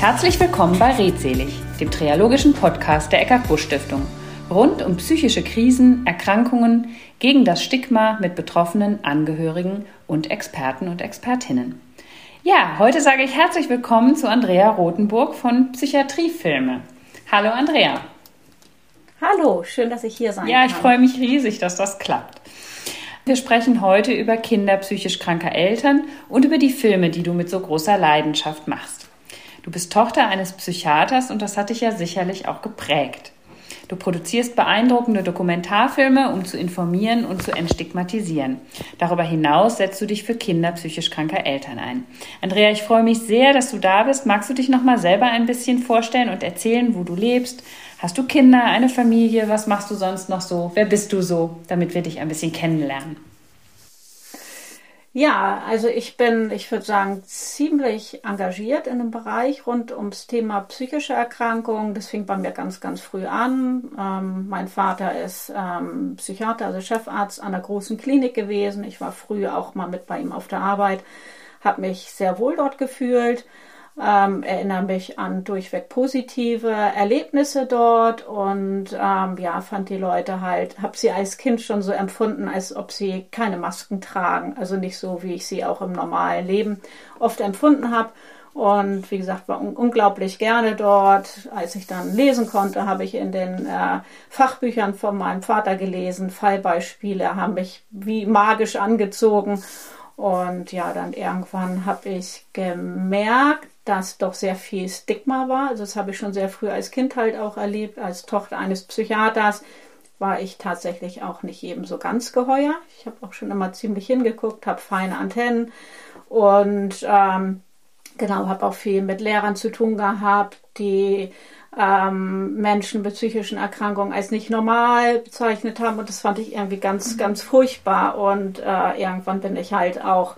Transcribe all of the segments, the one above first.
Herzlich willkommen bei Redselig, dem triologischen Podcast der Eckart Busch Stiftung. Rund um psychische Krisen, Erkrankungen, gegen das Stigma mit Betroffenen, Angehörigen und Experten und Expertinnen. Ja, heute sage ich herzlich willkommen zu Andrea Rothenburg von Psychiatriefilme. Hallo Andrea. Hallo, schön, dass ich hier sein ja, kann. Ja, ich freue mich riesig, dass das klappt. Wir sprechen heute über Kinder psychisch kranker Eltern und über die Filme, die du mit so großer Leidenschaft machst. Du bist Tochter eines Psychiaters und das hat dich ja sicherlich auch geprägt. Du produzierst beeindruckende Dokumentarfilme, um zu informieren und zu entstigmatisieren. Darüber hinaus setzt du dich für Kinder psychisch kranker Eltern ein. Andrea, ich freue mich sehr, dass du da bist. Magst du dich noch mal selber ein bisschen vorstellen und erzählen, wo du lebst? Hast du Kinder, eine Familie? Was machst du sonst noch so? Wer bist du so, damit wir dich ein bisschen kennenlernen? Ja, also ich bin, ich würde sagen, ziemlich engagiert in dem Bereich rund ums Thema psychische Erkrankungen. Das fing bei mir ganz, ganz früh an. Ähm, mein Vater ist ähm, Psychiater, also Chefarzt an einer großen Klinik gewesen. Ich war früh auch mal mit bei ihm auf der Arbeit, habe mich sehr wohl dort gefühlt ähm, erinnere mich an durchweg positive Erlebnisse dort und ähm, ja, fand die Leute halt, habe sie als Kind schon so empfunden, als ob sie keine Masken tragen. Also nicht so, wie ich sie auch im normalen Leben oft empfunden habe. Und wie gesagt, war un unglaublich gerne dort. Als ich dann lesen konnte, habe ich in den äh, Fachbüchern von meinem Vater gelesen. Fallbeispiele haben mich wie magisch angezogen. Und ja, dann irgendwann habe ich gemerkt, dass doch sehr viel Stigma war. Also das habe ich schon sehr früh als Kind halt auch erlebt. Als Tochter eines Psychiaters war ich tatsächlich auch nicht jedem so ganz geheuer. Ich habe auch schon immer ziemlich hingeguckt, habe feine Antennen und ähm, genau, habe auch viel mit Lehrern zu tun gehabt, die ähm, Menschen mit psychischen Erkrankungen als nicht normal bezeichnet haben und das fand ich irgendwie ganz, ganz furchtbar und äh, irgendwann bin ich halt auch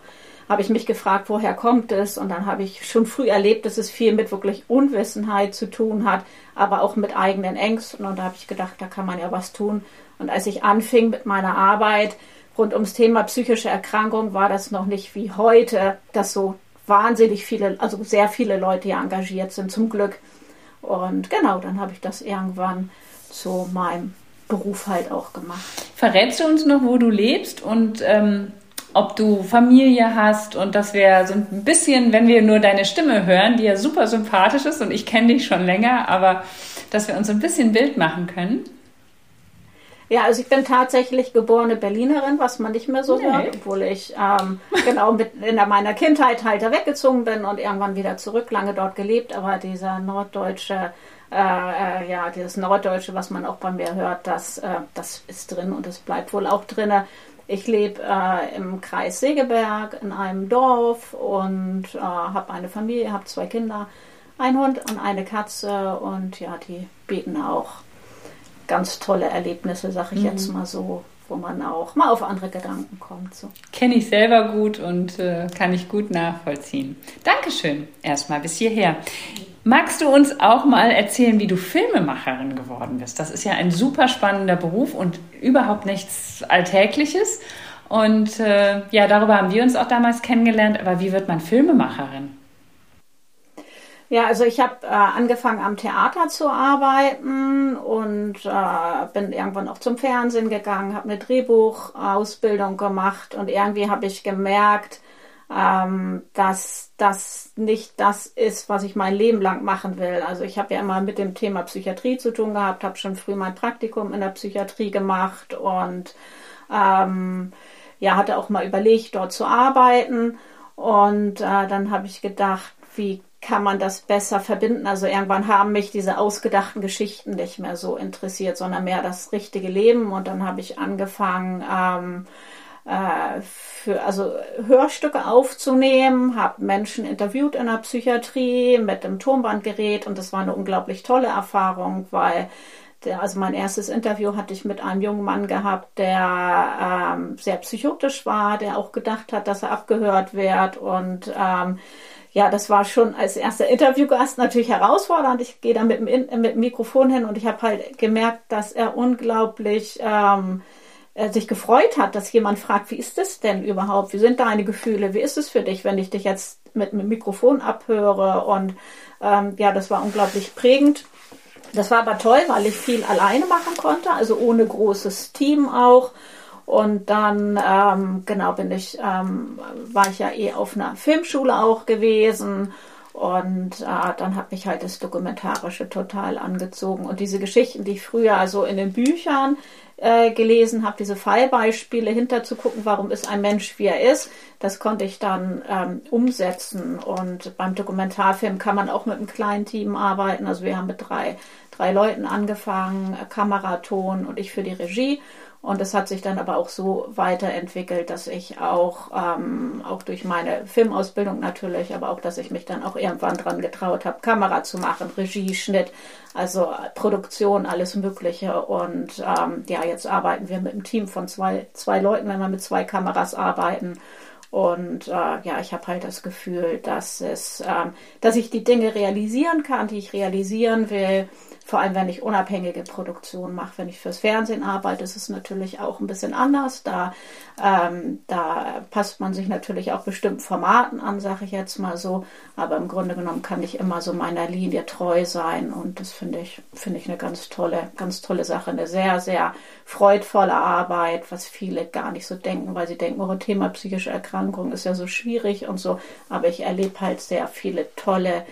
habe ich mich gefragt, woher kommt es? Und dann habe ich schon früh erlebt, dass es viel mit wirklich Unwissenheit zu tun hat, aber auch mit eigenen Ängsten. Und da habe ich gedacht, da kann man ja was tun. Und als ich anfing mit meiner Arbeit rund ums Thema psychische Erkrankung, war das noch nicht wie heute, dass so wahnsinnig viele, also sehr viele Leute hier engagiert sind, zum Glück. Und genau, dann habe ich das irgendwann zu meinem Beruf halt auch gemacht. Verrätst du uns noch, wo du lebst und ähm, ob du Familie hast und dass wir so ein bisschen, wenn wir nur deine Stimme hören, die ja super sympathisch ist und ich kenne dich schon länger, aber dass wir uns so ein bisschen Bild machen können. Ja, also ich bin tatsächlich geborene Berlinerin, was man nicht mehr so nee. hört, obwohl ich ähm, genau mit in meiner Kindheit halt da weggezogen bin und irgendwann wieder zurück, lange dort gelebt, aber dieser norddeutsche äh, äh, ja, dieses Norddeutsche, was man auch bei mir hört, das, äh, das ist drin und es bleibt wohl auch drin. Ich lebe äh, im Kreis Segeberg in einem Dorf und äh, habe eine Familie, habe zwei Kinder, ein Hund und eine Katze und ja, die bieten auch ganz tolle Erlebnisse, sag ich mhm. jetzt mal so, wo man auch mal auf andere Gedanken kommt. So. Kenne ich selber gut und äh, kann ich gut nachvollziehen. Dankeschön erstmal bis hierher. Magst du uns auch mal erzählen, wie du Filmemacherin geworden bist? Das ist ja ein super spannender Beruf und überhaupt nichts Alltägliches. Und äh, ja, darüber haben wir uns auch damals kennengelernt. Aber wie wird man Filmemacherin? Ja, also ich habe äh, angefangen am Theater zu arbeiten und äh, bin irgendwann auch zum Fernsehen gegangen, habe eine Drehbuchausbildung gemacht und irgendwie habe ich gemerkt, ähm, dass das nicht das ist, was ich mein Leben lang machen will. Also ich habe ja immer mit dem Thema Psychiatrie zu tun gehabt, habe schon früh mein Praktikum in der Psychiatrie gemacht und ähm, ja, hatte auch mal überlegt, dort zu arbeiten. Und äh, dann habe ich gedacht, wie kann man das besser verbinden? Also irgendwann haben mich diese ausgedachten Geschichten nicht mehr so interessiert, sondern mehr das richtige Leben. Und dann habe ich angefangen, ähm, äh, für, also Hörstücke aufzunehmen, habe Menschen interviewt in der Psychiatrie mit dem Tonbandgerät und das war eine unglaublich tolle Erfahrung, weil der, also mein erstes Interview hatte ich mit einem jungen Mann gehabt, der ähm, sehr psychotisch war, der auch gedacht hat, dass er abgehört wird und ähm, ja, das war schon als erster Interviewgast natürlich herausfordernd. Ich gehe da mit dem, mit dem Mikrofon hin und ich habe halt gemerkt, dass er unglaublich ähm, äh, sich gefreut hat, dass jemand fragt, wie ist es denn überhaupt? Wie sind deine Gefühle? Wie ist es für dich, wenn ich dich jetzt mit einem Mikrofon abhöre? Und ähm, ja, das war unglaublich prägend. Das war aber toll, weil ich viel alleine machen konnte, also ohne großes Team auch. Und dann, ähm, genau, bin ich, ähm, war ich ja eh auf einer Filmschule auch gewesen. Und äh, dann hat mich halt das Dokumentarische total angezogen. Und diese Geschichten, die ich früher also in den Büchern äh, gelesen habe, diese Fallbeispiele hinterzugucken, warum ist ein Mensch, wie er ist, das konnte ich dann ähm, umsetzen. Und beim Dokumentarfilm kann man auch mit einem kleinen Team arbeiten. Also wir haben mit drei, drei Leuten angefangen, Kameraton und ich für die Regie. Und es hat sich dann aber auch so weiterentwickelt, dass ich auch, ähm, auch durch meine Filmausbildung natürlich, aber auch, dass ich mich dann auch irgendwann dran getraut habe, Kamera zu machen, Regie, Schnitt, also Produktion, alles Mögliche. Und ähm, ja, jetzt arbeiten wir mit einem Team von zwei, zwei Leuten, wenn wir mit zwei Kameras arbeiten. Und äh, ja, ich habe halt das Gefühl, dass es, ähm, dass ich die Dinge realisieren kann, die ich realisieren will vor allem, wenn ich unabhängige Produktion mache. Wenn ich fürs Fernsehen arbeite, ist es natürlich auch ein bisschen anders. Da, ähm, da passt man sich natürlich auch bestimmten Formaten an, sage ich jetzt mal so. Aber im Grunde genommen kann ich immer so meiner Linie treu sein. Und das finde ich, finde ich eine ganz tolle, ganz tolle Sache. Eine sehr, sehr freudvolle Arbeit, was viele gar nicht so denken, weil sie denken, oh, Thema psychische Erkrankung ist ja so schwierig und so. Aber ich erlebe halt sehr viele tolle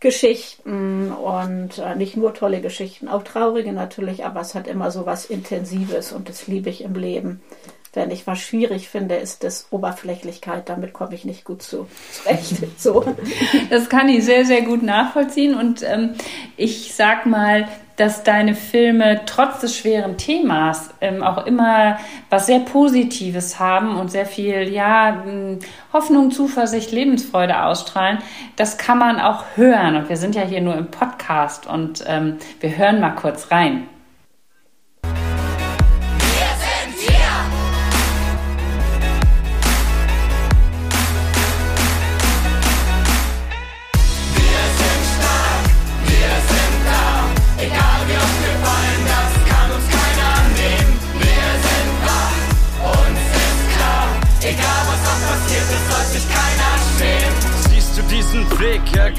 Geschichten und äh, nicht nur tolle Geschichten, auch traurige natürlich, aber es hat immer so was Intensives und das liebe ich im Leben. Wenn ich was schwierig finde, ist das Oberflächlichkeit. Damit komme ich nicht gut zu, zurecht. So. Das kann ich sehr, sehr gut nachvollziehen. Und ähm, ich sag mal, dass deine Filme trotz des schweren Themas ähm, auch immer was sehr Positives haben und sehr viel, ja, hm, Hoffnung, Zuversicht, Lebensfreude ausstrahlen. Das kann man auch hören. Und wir sind ja hier nur im Podcast und ähm, wir hören mal kurz rein.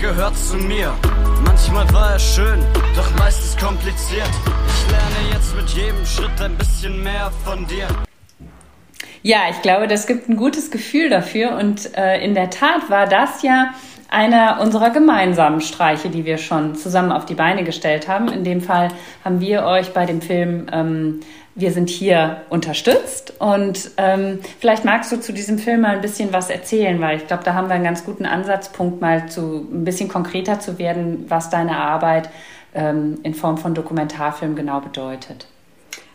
Gehört zu mir. Manchmal war er schön, doch meistens kompliziert. Ich lerne jetzt mit jedem Schritt ein bisschen mehr von dir. Ja, ich glaube, das gibt ein gutes Gefühl dafür. Und äh, in der Tat war das ja einer unserer gemeinsamen Streiche, die wir schon zusammen auf die Beine gestellt haben. In dem Fall haben wir euch bei dem Film ähm, wir sind hier unterstützt und ähm, vielleicht magst du zu diesem Film mal ein bisschen was erzählen, weil ich glaube, da haben wir einen ganz guten Ansatzpunkt, mal zu ein bisschen konkreter zu werden, was deine Arbeit ähm, in Form von Dokumentarfilm genau bedeutet.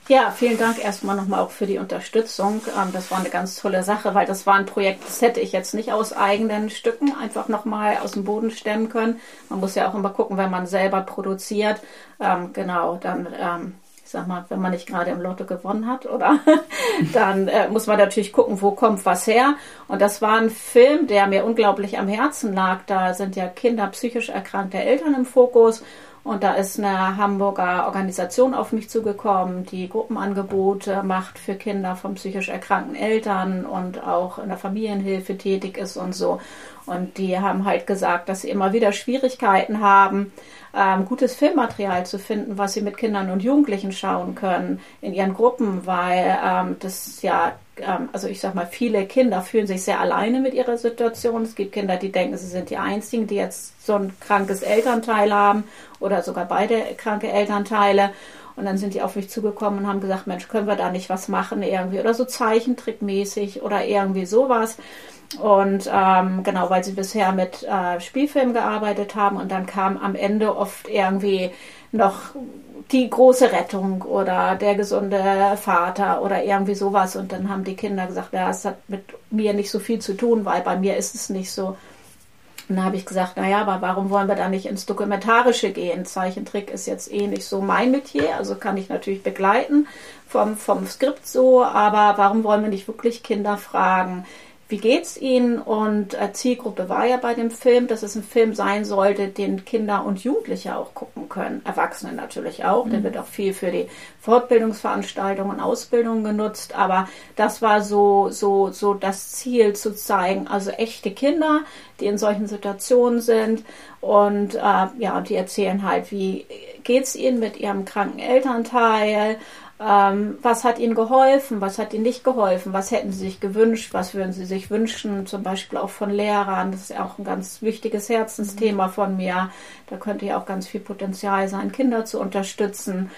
Ja, vielen Dank erstmal nochmal auch für die Unterstützung. Ähm, das war eine ganz tolle Sache, weil das war ein Projekt, das hätte ich jetzt nicht aus eigenen Stücken einfach nochmal aus dem Boden stemmen können. Man muss ja auch immer gucken, wenn man selber produziert. Ähm, genau, dann ähm, sag mal, wenn man nicht gerade im Lotto gewonnen hat, oder? dann äh, muss man natürlich gucken, wo kommt was her. Und das war ein Film, der mir unglaublich am Herzen lag. Da sind ja Kinder psychisch erkrankte Eltern im Fokus. Und da ist eine Hamburger Organisation auf mich zugekommen, die Gruppenangebote macht für Kinder von psychisch erkrankten Eltern und auch in der Familienhilfe tätig ist und so. Und die haben halt gesagt, dass sie immer wieder Schwierigkeiten haben, ähm, gutes Filmmaterial zu finden, was sie mit Kindern und Jugendlichen schauen können in ihren Gruppen, weil ähm, das ja, ähm, also ich sag mal, viele Kinder fühlen sich sehr alleine mit ihrer Situation. Es gibt Kinder, die denken, sie sind die Einzigen, die jetzt so ein krankes Elternteil haben oder sogar beide kranke Elternteile. Und dann sind die auf mich zugekommen und haben gesagt, Mensch, können wir da nicht was machen irgendwie oder so Zeichentrickmäßig oder irgendwie sowas. Und ähm, genau, weil sie bisher mit äh, Spielfilmen gearbeitet haben und dann kam am Ende oft irgendwie noch die große Rettung oder der gesunde Vater oder irgendwie sowas. Und dann haben die Kinder gesagt, ja, es hat mit mir nicht so viel zu tun, weil bei mir ist es nicht so. Und dann habe ich gesagt, naja, aber warum wollen wir da nicht ins Dokumentarische gehen? Zeichentrick ist jetzt eh nicht so mein Metier, also kann ich natürlich begleiten vom, vom Skript so, aber warum wollen wir nicht wirklich Kinder fragen, wie geht's ihnen? Und äh, Zielgruppe war ja bei dem Film, dass es ein Film sein sollte, den Kinder und Jugendliche auch gucken können. Erwachsene natürlich auch. Mhm. Der wird auch viel für die Fortbildungsveranstaltungen und Ausbildungen genutzt. Aber das war so, so, so das Ziel zu zeigen. Also echte Kinder, die in solchen Situationen sind. Und äh, ja, die erzählen halt, wie geht's ihnen mit ihrem kranken Elternteil ähm, was hat ihnen geholfen, was hat ihnen nicht geholfen, was hätten sie sich gewünscht, was würden sie sich wünschen, zum Beispiel auch von Lehrern. Das ist auch ein ganz wichtiges Herzensthema von mir. Da könnte ja auch ganz viel Potenzial sein, Kinder zu unterstützen.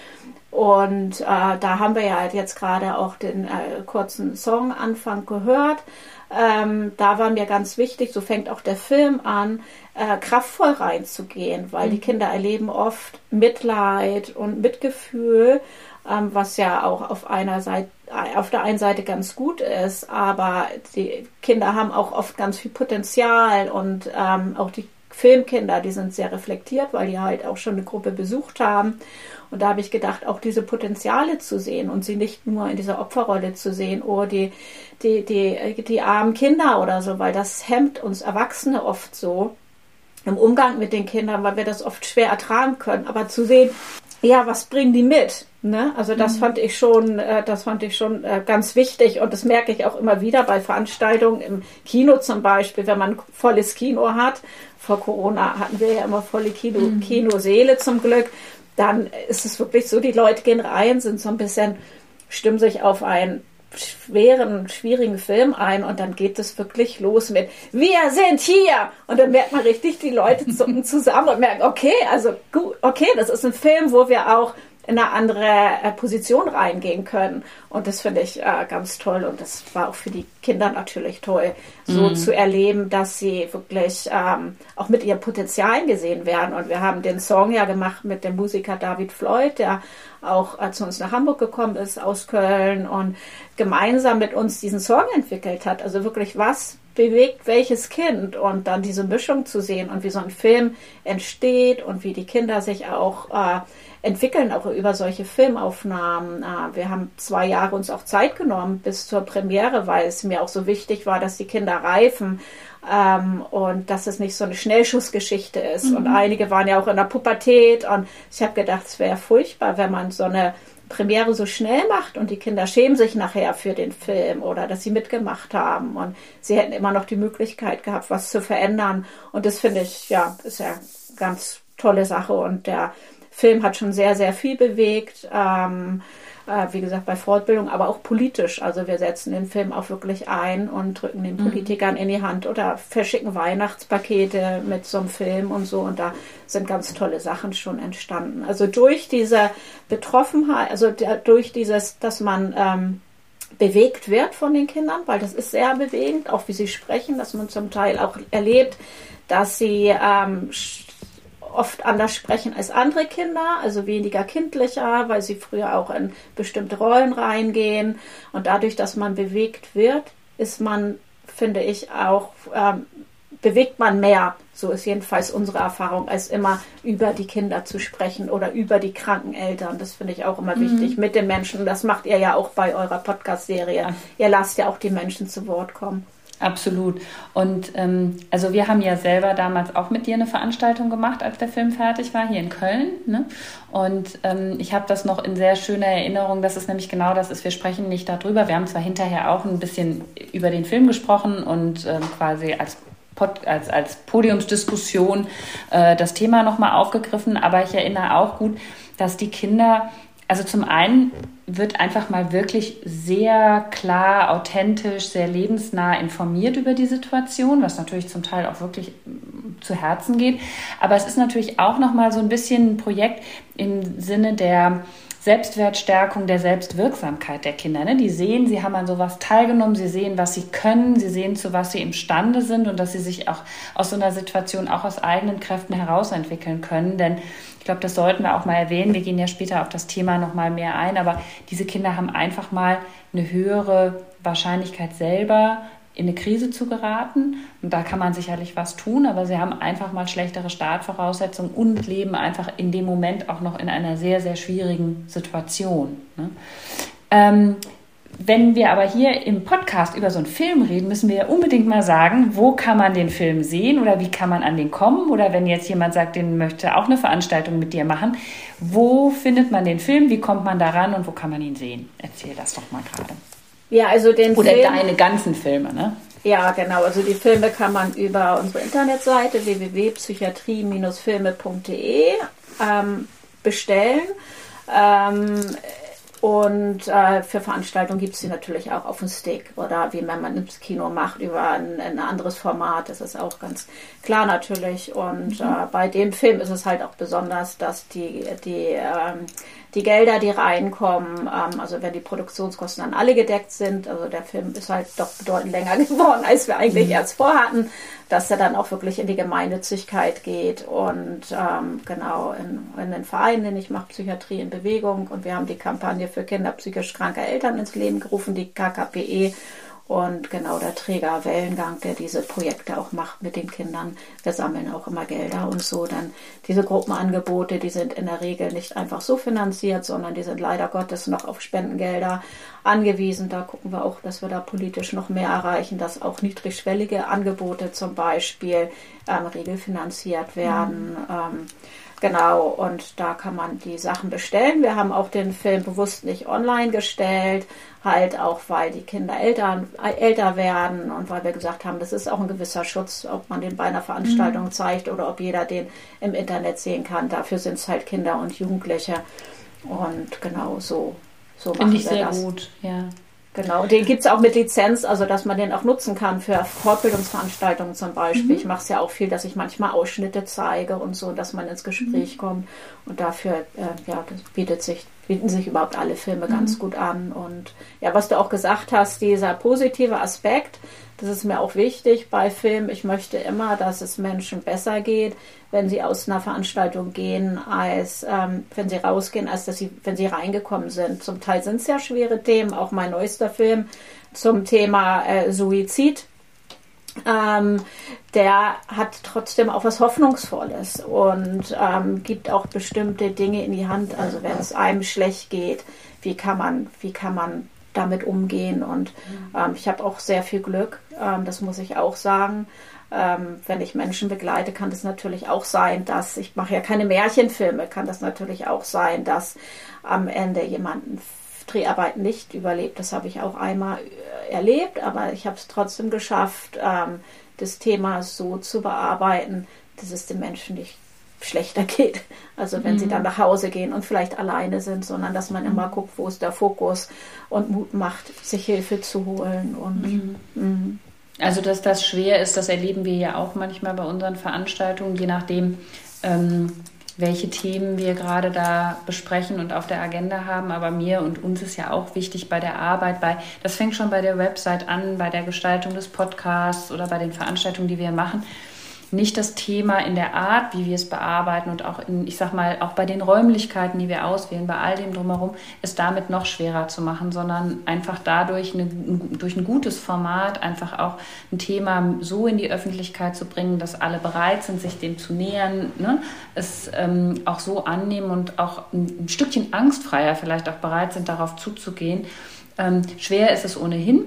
Und äh, da haben wir ja jetzt gerade auch den äh, kurzen Songanfang gehört. Ähm, da war mir ganz wichtig, so fängt auch der Film an, äh, kraftvoll reinzugehen, weil mhm. die Kinder erleben oft Mitleid und Mitgefühl ähm, was ja auch auf einer Seite auf der einen Seite ganz gut ist, aber die Kinder haben auch oft ganz viel Potenzial und ähm, auch die Filmkinder, die sind sehr reflektiert, weil die halt auch schon eine Gruppe besucht haben. Und da habe ich gedacht, auch diese Potenziale zu sehen und sie nicht nur in dieser Opferrolle zu sehen, oh, die, die, die, die armen Kinder oder so, weil das hemmt uns Erwachsene oft so im Umgang mit den Kindern, weil wir das oft schwer ertragen können. Aber zu sehen, ja, was bringen die mit? Ne? Also das mhm. fand ich schon, äh, das fand ich schon äh, ganz wichtig und das merke ich auch immer wieder bei Veranstaltungen im Kino zum Beispiel, wenn man volles Kino hat. Vor Corona hatten wir ja immer volle Kino, mhm. Kinoseele zum Glück. Dann ist es wirklich so, die Leute gehen rein, sind so ein bisschen, stimmen sich auf einen schweren, schwierigen Film ein und dann geht es wirklich los mit Wir sind hier! Und dann merkt man richtig, die Leute zucken zusammen und merken, okay, also gut, okay, das ist ein Film, wo wir auch in eine andere äh, Position reingehen können. Und das finde ich äh, ganz toll. Und das war auch für die Kinder natürlich toll, so mhm. zu erleben, dass sie wirklich ähm, auch mit ihren Potenzialen gesehen werden. Und wir haben den Song ja gemacht mit dem Musiker David Floyd, der auch äh, zu uns nach Hamburg gekommen ist aus Köln und gemeinsam mit uns diesen Song entwickelt hat. Also wirklich was bewegt welches Kind und dann diese Mischung zu sehen und wie so ein Film entsteht und wie die Kinder sich auch äh, entwickeln auch über solche Filmaufnahmen. Äh, wir haben zwei Jahre uns auch Zeit genommen bis zur Premiere, weil es mir auch so wichtig war, dass die Kinder reifen ähm, und dass es nicht so eine Schnellschussgeschichte ist. Mhm. Und einige waren ja auch in der Pubertät und ich habe gedacht, es wäre furchtbar, wenn man so eine Premiere so schnell macht und die Kinder schämen sich nachher für den Film oder dass sie mitgemacht haben und sie hätten immer noch die Möglichkeit gehabt, was zu verändern. Und das finde ich, ja, ist ja ganz tolle Sache und der Film hat schon sehr, sehr viel bewegt. Ähm, äh, wie gesagt, bei Fortbildung, aber auch politisch. Also wir setzen den Film auch wirklich ein und drücken den mhm. Politikern mhm. in die Hand oder verschicken Weihnachtspakete mit so einem Film und so. Und da sind ganz tolle Sachen schon entstanden. Also durch diese Betroffenheit, also durch dieses, dass man ähm, bewegt wird von den Kindern, weil das ist sehr bewegend, auch wie sie sprechen, dass man zum Teil auch erlebt, dass sie ähm, oft anders sprechen als andere Kinder, also weniger kindlicher, weil sie früher auch in bestimmte Rollen reingehen. Und dadurch, dass man bewegt wird, ist man, finde ich, auch, ähm, bewegt man mehr. So ist jedenfalls unsere Erfahrung, als immer über die Kinder zu sprechen oder über die kranken Eltern. Das finde ich auch immer mhm. wichtig mit den Menschen. Das macht ihr ja auch bei eurer Podcast-Serie. Ihr lasst ja auch die Menschen zu Wort kommen. Absolut. Und ähm, also wir haben ja selber damals auch mit dir eine Veranstaltung gemacht, als der Film fertig war, hier in Köln. Ne? Und ähm, ich habe das noch in sehr schöner Erinnerung, dass es nämlich genau das ist. Wir sprechen nicht darüber. Wir haben zwar hinterher auch ein bisschen über den Film gesprochen und ähm, quasi als Pod, als, als Podiumsdiskussion äh, das Thema nochmal aufgegriffen, aber ich erinnere auch gut, dass die Kinder also zum einen wird einfach mal wirklich sehr klar, authentisch, sehr lebensnah informiert über die Situation, was natürlich zum Teil auch wirklich mm, zu Herzen geht. Aber es ist natürlich auch noch mal so ein bisschen ein Projekt im Sinne der Selbstwertstärkung, der Selbstwirksamkeit der Kinder. Ne? Die sehen, sie haben an sowas teilgenommen, sie sehen, was sie können, sie sehen, zu was sie imstande sind und dass sie sich auch aus so einer Situation auch aus eigenen Kräften herausentwickeln können. Denn ich glaube, das sollten wir auch mal erwähnen. Wir gehen ja später auf das Thema noch mal mehr ein, aber diese Kinder haben einfach mal eine höhere Wahrscheinlichkeit selber in eine Krise zu geraten. Und da kann man sicherlich was tun, aber sie haben einfach mal schlechtere Startvoraussetzungen und leben einfach in dem Moment auch noch in einer sehr, sehr schwierigen Situation. Ne? Ähm, wenn wir aber hier im Podcast über so einen Film reden, müssen wir ja unbedingt mal sagen, wo kann man den Film sehen oder wie kann man an den kommen? Oder wenn jetzt jemand sagt, den möchte auch eine Veranstaltung mit dir machen, wo findet man den Film, wie kommt man daran und wo kann man ihn sehen? Erzähl das doch mal gerade. Ja, also den Oder Film, deine ganzen Filme, ne? Ja, genau. Also die Filme kann man über unsere Internetseite www.psychiatrie-filme.de ähm, bestellen. Ähm, und äh, für Veranstaltungen gibt es sie natürlich auch auf dem Stick oder wie wenn man ins Kino macht über ein, ein anderes Format. Das ist auch ganz klar natürlich. Und mhm. äh, bei dem Film ist es halt auch besonders, dass die, die ähm, die Gelder, die reinkommen, ähm, also wenn die Produktionskosten dann alle gedeckt sind, also der Film ist halt doch bedeutend länger geworden, als wir eigentlich mhm. erst vorhatten, dass er dann auch wirklich in die Gemeinnützigkeit geht und ähm, genau in, in den Verein, den ich mache, Psychiatrie in Bewegung und wir haben die Kampagne für Kinder psychisch kranke Eltern ins Leben gerufen, die KKPE und genau der Träger Wellengang, der diese Projekte auch macht mit den Kindern. Wir sammeln auch immer Gelder und so. Dann diese Gruppenangebote, die sind in der Regel nicht einfach so finanziert, sondern die sind leider Gottes noch auf Spendengelder angewiesen. Da gucken wir auch, dass wir da politisch noch mehr erreichen, dass auch niedrigschwellige Angebote zum Beispiel ähm, regelfinanziert werden. Mhm. Ähm, Genau, und da kann man die Sachen bestellen. Wir haben auch den Film bewusst nicht online gestellt, halt auch, weil die Kinder älter, älter werden und weil wir gesagt haben, das ist auch ein gewisser Schutz, ob man den bei einer Veranstaltung mhm. zeigt oder ob jeder den im Internet sehen kann. Dafür sind es halt Kinder und Jugendliche. Und genau so, so machen Finde ich wir sehr das. gut, ja. Genau, den gibt es auch mit Lizenz, also dass man den auch nutzen kann für Fortbildungsveranstaltungen zum Beispiel. Mhm. Ich mache es ja auch viel, dass ich manchmal Ausschnitte zeige und so, dass man ins Gespräch mhm. kommt. Und dafür, äh, ja, das bietet sich, bieten sich überhaupt alle Filme mhm. ganz gut an. Und ja, was du auch gesagt hast, dieser positive Aspekt, das ist mir auch wichtig bei Filmen. Ich möchte immer, dass es Menschen besser geht, wenn sie aus einer Veranstaltung gehen, als ähm, wenn sie rausgehen, als dass sie, wenn sie reingekommen sind. Zum Teil sind es ja schwere Themen, auch mein neuester Film zum Thema äh, Suizid. Ähm, der hat trotzdem auch was Hoffnungsvolles und ähm, gibt auch bestimmte Dinge in die Hand. Also wenn es einem schlecht geht, wie kann man, wie kann man damit umgehen. Und ähm, ich habe auch sehr viel Glück, ähm, das muss ich auch sagen. Ähm, wenn ich Menschen begleite, kann das natürlich auch sein, dass ich mache ja keine Märchenfilme, kann das natürlich auch sein, dass am Ende jemanden Dreharbeiten nicht überlebt. Das habe ich auch einmal äh, erlebt, aber ich habe es trotzdem geschafft, ähm, das Thema so zu bearbeiten, dass es den Menschen nicht schlechter geht. Also wenn mhm. sie dann nach Hause gehen und vielleicht alleine sind, sondern dass man mhm. immer guckt, wo ist der Fokus und Mut macht, sich Hilfe zu holen. Und, mhm. mhm. Also dass das schwer ist, das erleben wir ja auch manchmal bei unseren Veranstaltungen, je nachdem, ähm, welche Themen wir gerade da besprechen und auf der Agenda haben. Aber mir und uns ist ja auch wichtig bei der Arbeit, bei, das fängt schon bei der Website an, bei der Gestaltung des Podcasts oder bei den Veranstaltungen, die wir machen nicht das Thema in der Art, wie wir es bearbeiten und auch in, ich sag mal, auch bei den Räumlichkeiten, die wir auswählen, bei all dem drumherum, es damit noch schwerer zu machen, sondern einfach dadurch eine, durch ein gutes Format einfach auch ein Thema so in die Öffentlichkeit zu bringen, dass alle bereit sind, sich dem zu nähern, ne? es ähm, auch so annehmen und auch ein, Stückchen angstfreier vielleicht auch bereit sind, darauf zuzugehen. Ähm, schwer ist es ohnehin,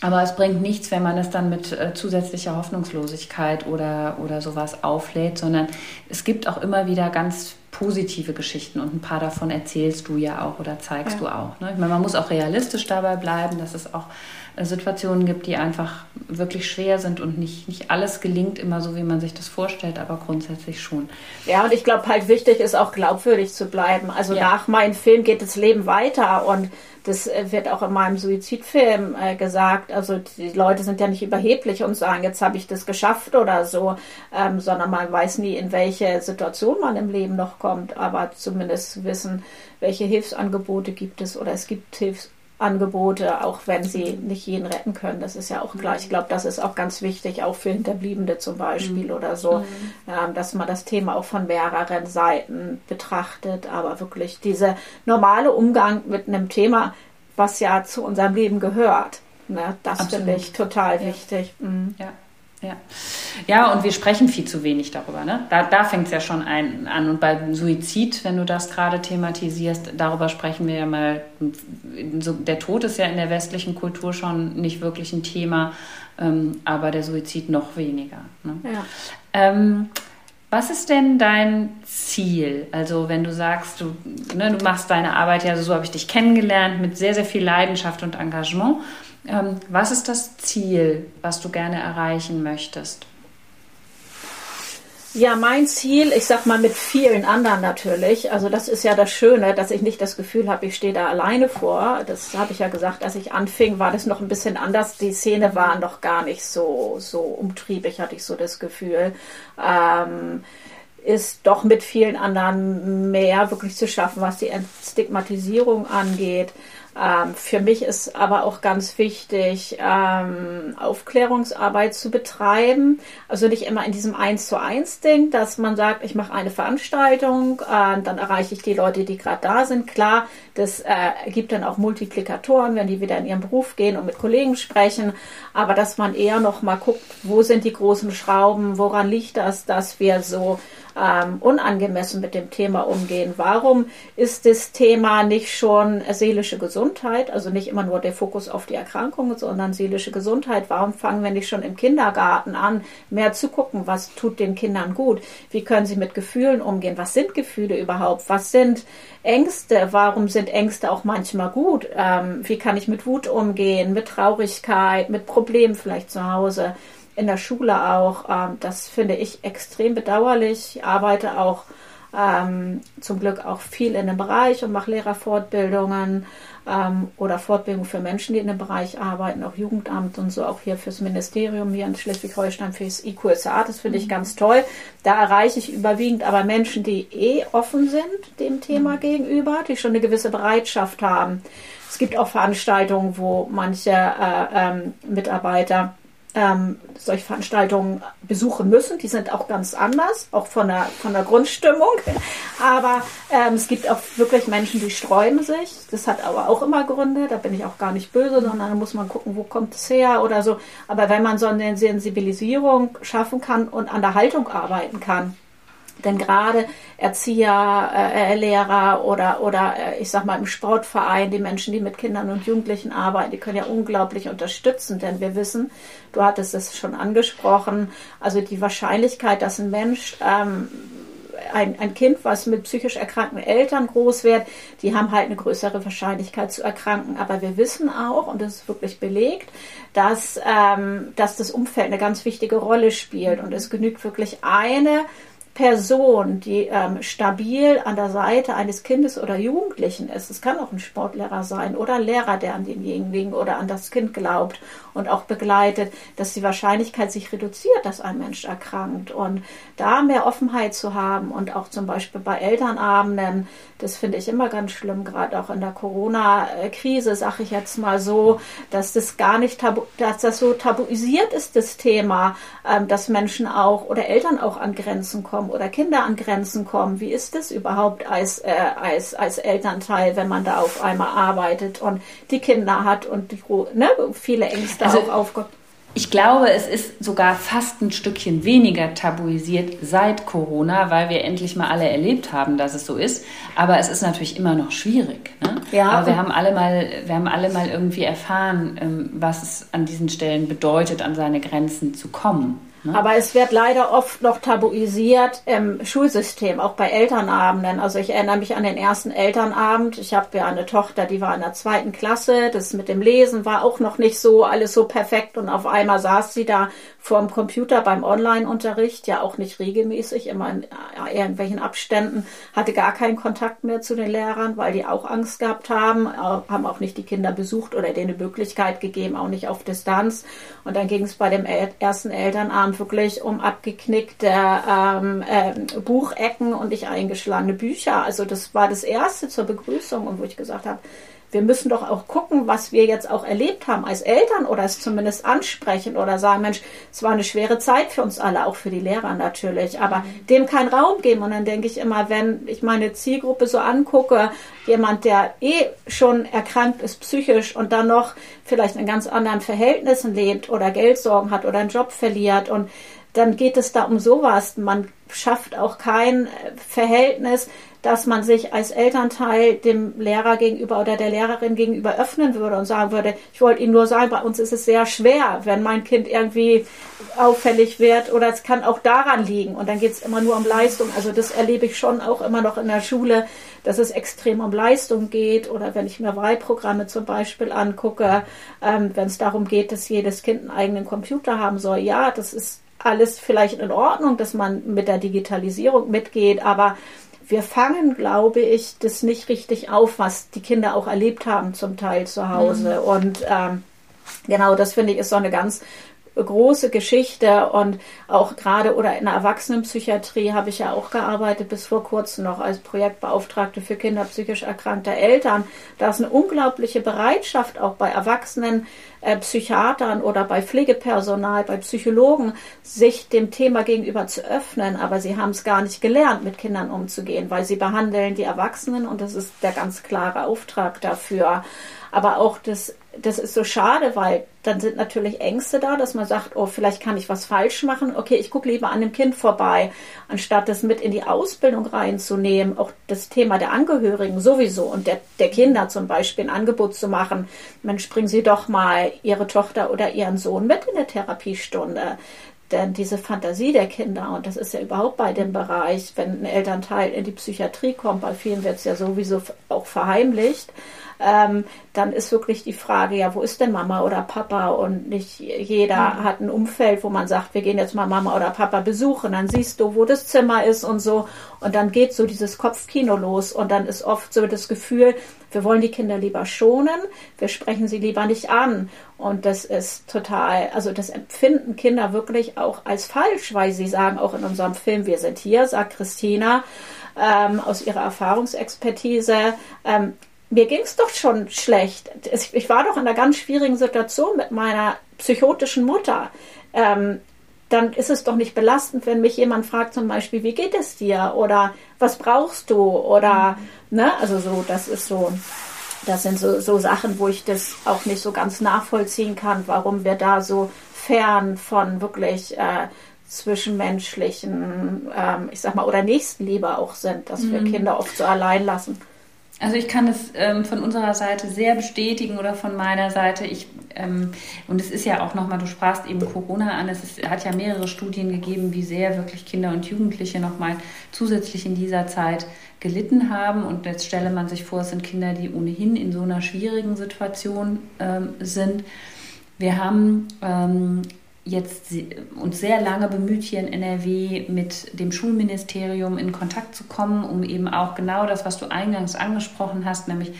aber es bringt nichts, wenn man es dann mit äh, zusätzlicher Hoffnungslosigkeit oder, oder sowas auflädt, sondern es gibt auch immer wieder ganz positive Geschichten und ein paar davon erzählst du ja auch oder zeigst ja. du auch. Ne? Ich meine, man muss auch realistisch dabei bleiben, dass es auch äh, Situationen gibt, die einfach wirklich schwer sind und nicht, nicht alles gelingt immer so, wie man sich das vorstellt, aber grundsätzlich schon. Ja, und ich glaube halt wichtig ist auch glaubwürdig zu bleiben. Also ja. nach meinem Film geht das Leben weiter und das äh, wird auch in meinem Suizidfilm äh, gesagt. Also die Leute sind ja nicht überheblich und sagen, jetzt habe ich das geschafft oder so, ähm, sondern man weiß nie, in welche Situation man im Leben noch kommt. Aber zumindest wissen, welche Hilfsangebote gibt es oder es gibt Hilfs Angebote, auch wenn sie nicht jeden retten können. Das ist ja auch klar. Ich glaube, das ist auch ganz wichtig, auch für Hinterbliebene zum Beispiel mhm. oder so, mhm. ähm, dass man das Thema auch von mehreren Seiten betrachtet. Aber wirklich dieser normale Umgang mit einem Thema, was ja zu unserem Leben gehört, ne, das finde ich total ja. wichtig. Mhm. Ja. Ja. ja, und wir sprechen viel zu wenig darüber. Ne? Da, da fängt es ja schon ein, an. Und beim Suizid, wenn du das gerade thematisierst, darüber sprechen wir ja mal. Der Tod ist ja in der westlichen Kultur schon nicht wirklich ein Thema, ähm, aber der Suizid noch weniger. Ne? Ja. Ähm, was ist denn dein Ziel? Also wenn du sagst, du, ne, du machst deine Arbeit ja, so habe ich dich kennengelernt, mit sehr, sehr viel Leidenschaft und Engagement. Ähm, was ist das Ziel, was du gerne erreichen möchtest? Ja, mein Ziel, ich sag mal mit vielen anderen natürlich. Also das ist ja das Schöne, dass ich nicht das Gefühl habe, ich stehe da alleine vor. Das habe ich ja gesagt, als ich anfing, war das noch ein bisschen anders. Die Szene war noch gar nicht so so umtriebig, hatte ich so das Gefühl. Ähm, ist doch mit vielen anderen mehr wirklich zu schaffen, was die Stigmatisierung angeht. Ähm, für mich ist aber auch ganz wichtig, ähm, Aufklärungsarbeit zu betreiben. Also nicht immer in diesem Eins zu eins Ding, dass man sagt, ich mache eine Veranstaltung, äh, dann erreiche ich die Leute, die gerade da sind. Klar, das äh, gibt dann auch Multiplikatoren, wenn die wieder in ihren Beruf gehen und mit Kollegen sprechen. Aber dass man eher noch mal guckt, wo sind die großen Schrauben, woran liegt das, dass wir so ähm, unangemessen mit dem Thema umgehen. Warum ist das Thema nicht schon seelische Gesundheit, also nicht immer nur der Fokus auf die Erkrankungen, sondern seelische Gesundheit? Warum fangen wir nicht schon im Kindergarten an, mehr zu gucken, was tut den Kindern gut? Wie können sie mit Gefühlen umgehen? Was sind Gefühle überhaupt? Was sind Ängste? Warum sind Ängste auch manchmal gut? Ähm, wie kann ich mit Wut umgehen, mit Traurigkeit, mit Problemen vielleicht zu Hause? in der Schule auch. Ähm, das finde ich extrem bedauerlich. Ich arbeite auch ähm, zum Glück auch viel in dem Bereich und mache Lehrerfortbildungen ähm, oder Fortbildung für Menschen, die in dem Bereich arbeiten, auch Jugendamt und so, auch hier fürs Ministerium hier in Schleswig-Holstein fürs IQSA. Das finde ich mhm. ganz toll. Da erreiche ich überwiegend aber Menschen, die eh offen sind dem Thema mhm. gegenüber, die schon eine gewisse Bereitschaft haben. Es gibt auch Veranstaltungen, wo manche äh, ähm, Mitarbeiter ähm, solche Veranstaltungen besuchen müssen. Die sind auch ganz anders, auch von der, von der Grundstimmung. Aber ähm, es gibt auch wirklich Menschen, die sträuben sich. Das hat aber auch immer Gründe. Da bin ich auch gar nicht böse, sondern da muss man gucken, wo kommt es her oder so. Aber wenn man so eine Sensibilisierung schaffen kann und an der Haltung arbeiten kann, denn gerade Erzieher, äh, Lehrer oder, oder äh, ich sag mal im Sportverein, die Menschen, die mit Kindern und Jugendlichen arbeiten, die können ja unglaublich unterstützen, denn wir wissen, du hattest es schon angesprochen, also die Wahrscheinlichkeit, dass ein Mensch ähm, ein, ein Kind, was mit psychisch erkrankten Eltern groß wird, die haben halt eine größere Wahrscheinlichkeit zu erkranken. Aber wir wissen auch, und das ist wirklich belegt, dass, ähm, dass das Umfeld eine ganz wichtige Rolle spielt. Und es genügt wirklich eine Person, die ähm, stabil an der Seite eines Kindes oder Jugendlichen ist, es kann auch ein Sportlehrer sein oder ein Lehrer, der an denjenigen oder an das Kind glaubt und auch begleitet, dass die Wahrscheinlichkeit sich reduziert, dass ein Mensch erkrankt. Und da mehr Offenheit zu haben und auch zum Beispiel bei Elternabenden, das finde ich immer ganz schlimm, gerade auch in der Corona-Krise, sage ich jetzt mal so, dass das gar nicht tabu, dass das so tabuisiert ist, das Thema, ähm, dass Menschen auch oder Eltern auch an Grenzen kommen oder Kinder an Grenzen kommen. Wie ist es überhaupt als, äh, als, als Elternteil, wenn man da auf einmal arbeitet und die Kinder hat und die, ne, viele Ängste also, auch aufkommen? Ich glaube, es ist sogar fast ein Stückchen weniger tabuisiert seit Corona, weil wir endlich mal alle erlebt haben, dass es so ist. Aber es ist natürlich immer noch schwierig. Ne? Ja. Aber wir haben alle mal, wir haben alle mal irgendwie erfahren, ähm, was es an diesen Stellen bedeutet, an seine Grenzen zu kommen. Ne? Aber es wird leider oft noch tabuisiert im Schulsystem, auch bei Elternabenden. Also ich erinnere mich an den ersten Elternabend. Ich habe ja eine Tochter, die war in der zweiten Klasse. Das mit dem Lesen war auch noch nicht so alles so perfekt. Und auf einmal saß sie da vor dem Computer beim Online-Unterricht, ja auch nicht regelmäßig, immer in irgendwelchen Abständen, hatte gar keinen Kontakt mehr zu den Lehrern, weil die auch Angst gehabt haben, haben auch nicht die Kinder besucht oder denen die Möglichkeit gegeben, auch nicht auf Distanz. Und dann ging es bei dem ersten Elternabend wirklich um abgeknickte ähm, äh, Buchecken und nicht eingeschlagene Bücher. Also das war das Erste zur Begrüßung wo ich gesagt habe, wir müssen doch auch gucken, was wir jetzt auch erlebt haben als Eltern oder es zumindest ansprechen oder sagen, Mensch, es war eine schwere Zeit für uns alle, auch für die Lehrer natürlich, aber mhm. dem keinen Raum geben. Und dann denke ich immer, wenn ich meine Zielgruppe so angucke, jemand, der eh schon erkrankt ist psychisch und dann noch vielleicht in ganz anderen Verhältnissen lebt oder Geldsorgen hat oder einen Job verliert und dann geht es da um sowas. Man schafft auch kein Verhältnis, dass man sich als Elternteil dem Lehrer gegenüber oder der Lehrerin gegenüber öffnen würde und sagen würde, ich wollte Ihnen nur sagen, bei uns ist es sehr schwer, wenn mein Kind irgendwie auffällig wird oder es kann auch daran liegen und dann geht es immer nur um Leistung. Also das erlebe ich schon auch immer noch in der Schule, dass es extrem um Leistung geht oder wenn ich mir Wahlprogramme zum Beispiel angucke, ähm, wenn es darum geht, dass jedes Kind einen eigenen Computer haben soll. Ja, das ist alles vielleicht in Ordnung, dass man mit der Digitalisierung mitgeht, aber wir fangen, glaube ich, das nicht richtig auf, was die Kinder auch erlebt haben, zum Teil zu Hause. Mhm. Und ähm, genau, das finde ich ist so eine ganz große Geschichte und auch gerade oder in der Erwachsenenpsychiatrie habe ich ja auch gearbeitet bis vor kurzem noch als Projektbeauftragte für Kinder psychisch erkrankter Eltern. Da ist eine unglaubliche Bereitschaft auch bei Erwachsenen äh, Psychiatern oder bei Pflegepersonal, bei Psychologen, sich dem Thema gegenüber zu öffnen, aber sie haben es gar nicht gelernt, mit Kindern umzugehen, weil sie behandeln die Erwachsenen und das ist der ganz klare Auftrag dafür. Aber auch das, das ist so schade, weil dann sind natürlich Ängste da, dass man sagt, oh, vielleicht kann ich was falsch machen. Okay, ich gucke lieber an dem Kind vorbei, anstatt das mit in die Ausbildung reinzunehmen. Auch das Thema der Angehörigen sowieso und der, der Kinder zum Beispiel ein Angebot zu machen. Mensch, bringen Sie doch mal Ihre Tochter oder Ihren Sohn mit in der Therapiestunde. Denn diese Fantasie der Kinder, und das ist ja überhaupt bei dem Bereich, wenn ein Elternteil in die Psychiatrie kommt, bei vielen wird es ja sowieso auch verheimlicht, ähm, dann ist wirklich die Frage, ja, wo ist denn Mama oder Papa? Und nicht jeder mhm. hat ein Umfeld, wo man sagt, wir gehen jetzt mal Mama oder Papa besuchen. Dann siehst du, wo das Zimmer ist und so. Und dann geht so dieses Kopfkino los. Und dann ist oft so das Gefühl, wir wollen die Kinder lieber schonen, wir sprechen sie lieber nicht an. Und das ist total, also das empfinden Kinder wirklich auch als falsch, weil sie sagen auch in unserem Film, wir sind hier, sagt Christina, ähm, aus ihrer Erfahrungsexpertise, ähm, mir ging es doch schon schlecht. Ich war doch in einer ganz schwierigen Situation mit meiner psychotischen Mutter. Ähm, dann ist es doch nicht belastend, wenn mich jemand fragt, zum Beispiel, wie geht es dir? Oder was brauchst du? Oder, mhm. ne, also so, das ist so, das sind so, so Sachen, wo ich das auch nicht so ganz nachvollziehen kann, warum wir da so fern von wirklich äh, zwischenmenschlichen, ähm, ich sag mal, oder Nächstenliebe auch sind, dass wir mhm. Kinder oft so allein lassen. Also ich kann es ähm, von unserer Seite sehr bestätigen oder von meiner Seite. Ich, ähm, und es ist ja auch nochmal, du sprachst eben Corona an, es ist, hat ja mehrere Studien gegeben, wie sehr wirklich Kinder und Jugendliche nochmal zusätzlich in dieser Zeit gelitten haben. Und jetzt stelle man sich vor, es sind Kinder, die ohnehin in so einer schwierigen Situation ähm, sind. Wir haben ähm, jetzt uns sehr lange bemüht, hier in NRW mit dem Schulministerium in Kontakt zu kommen, um eben auch genau das, was du eingangs angesprochen hast, nämlich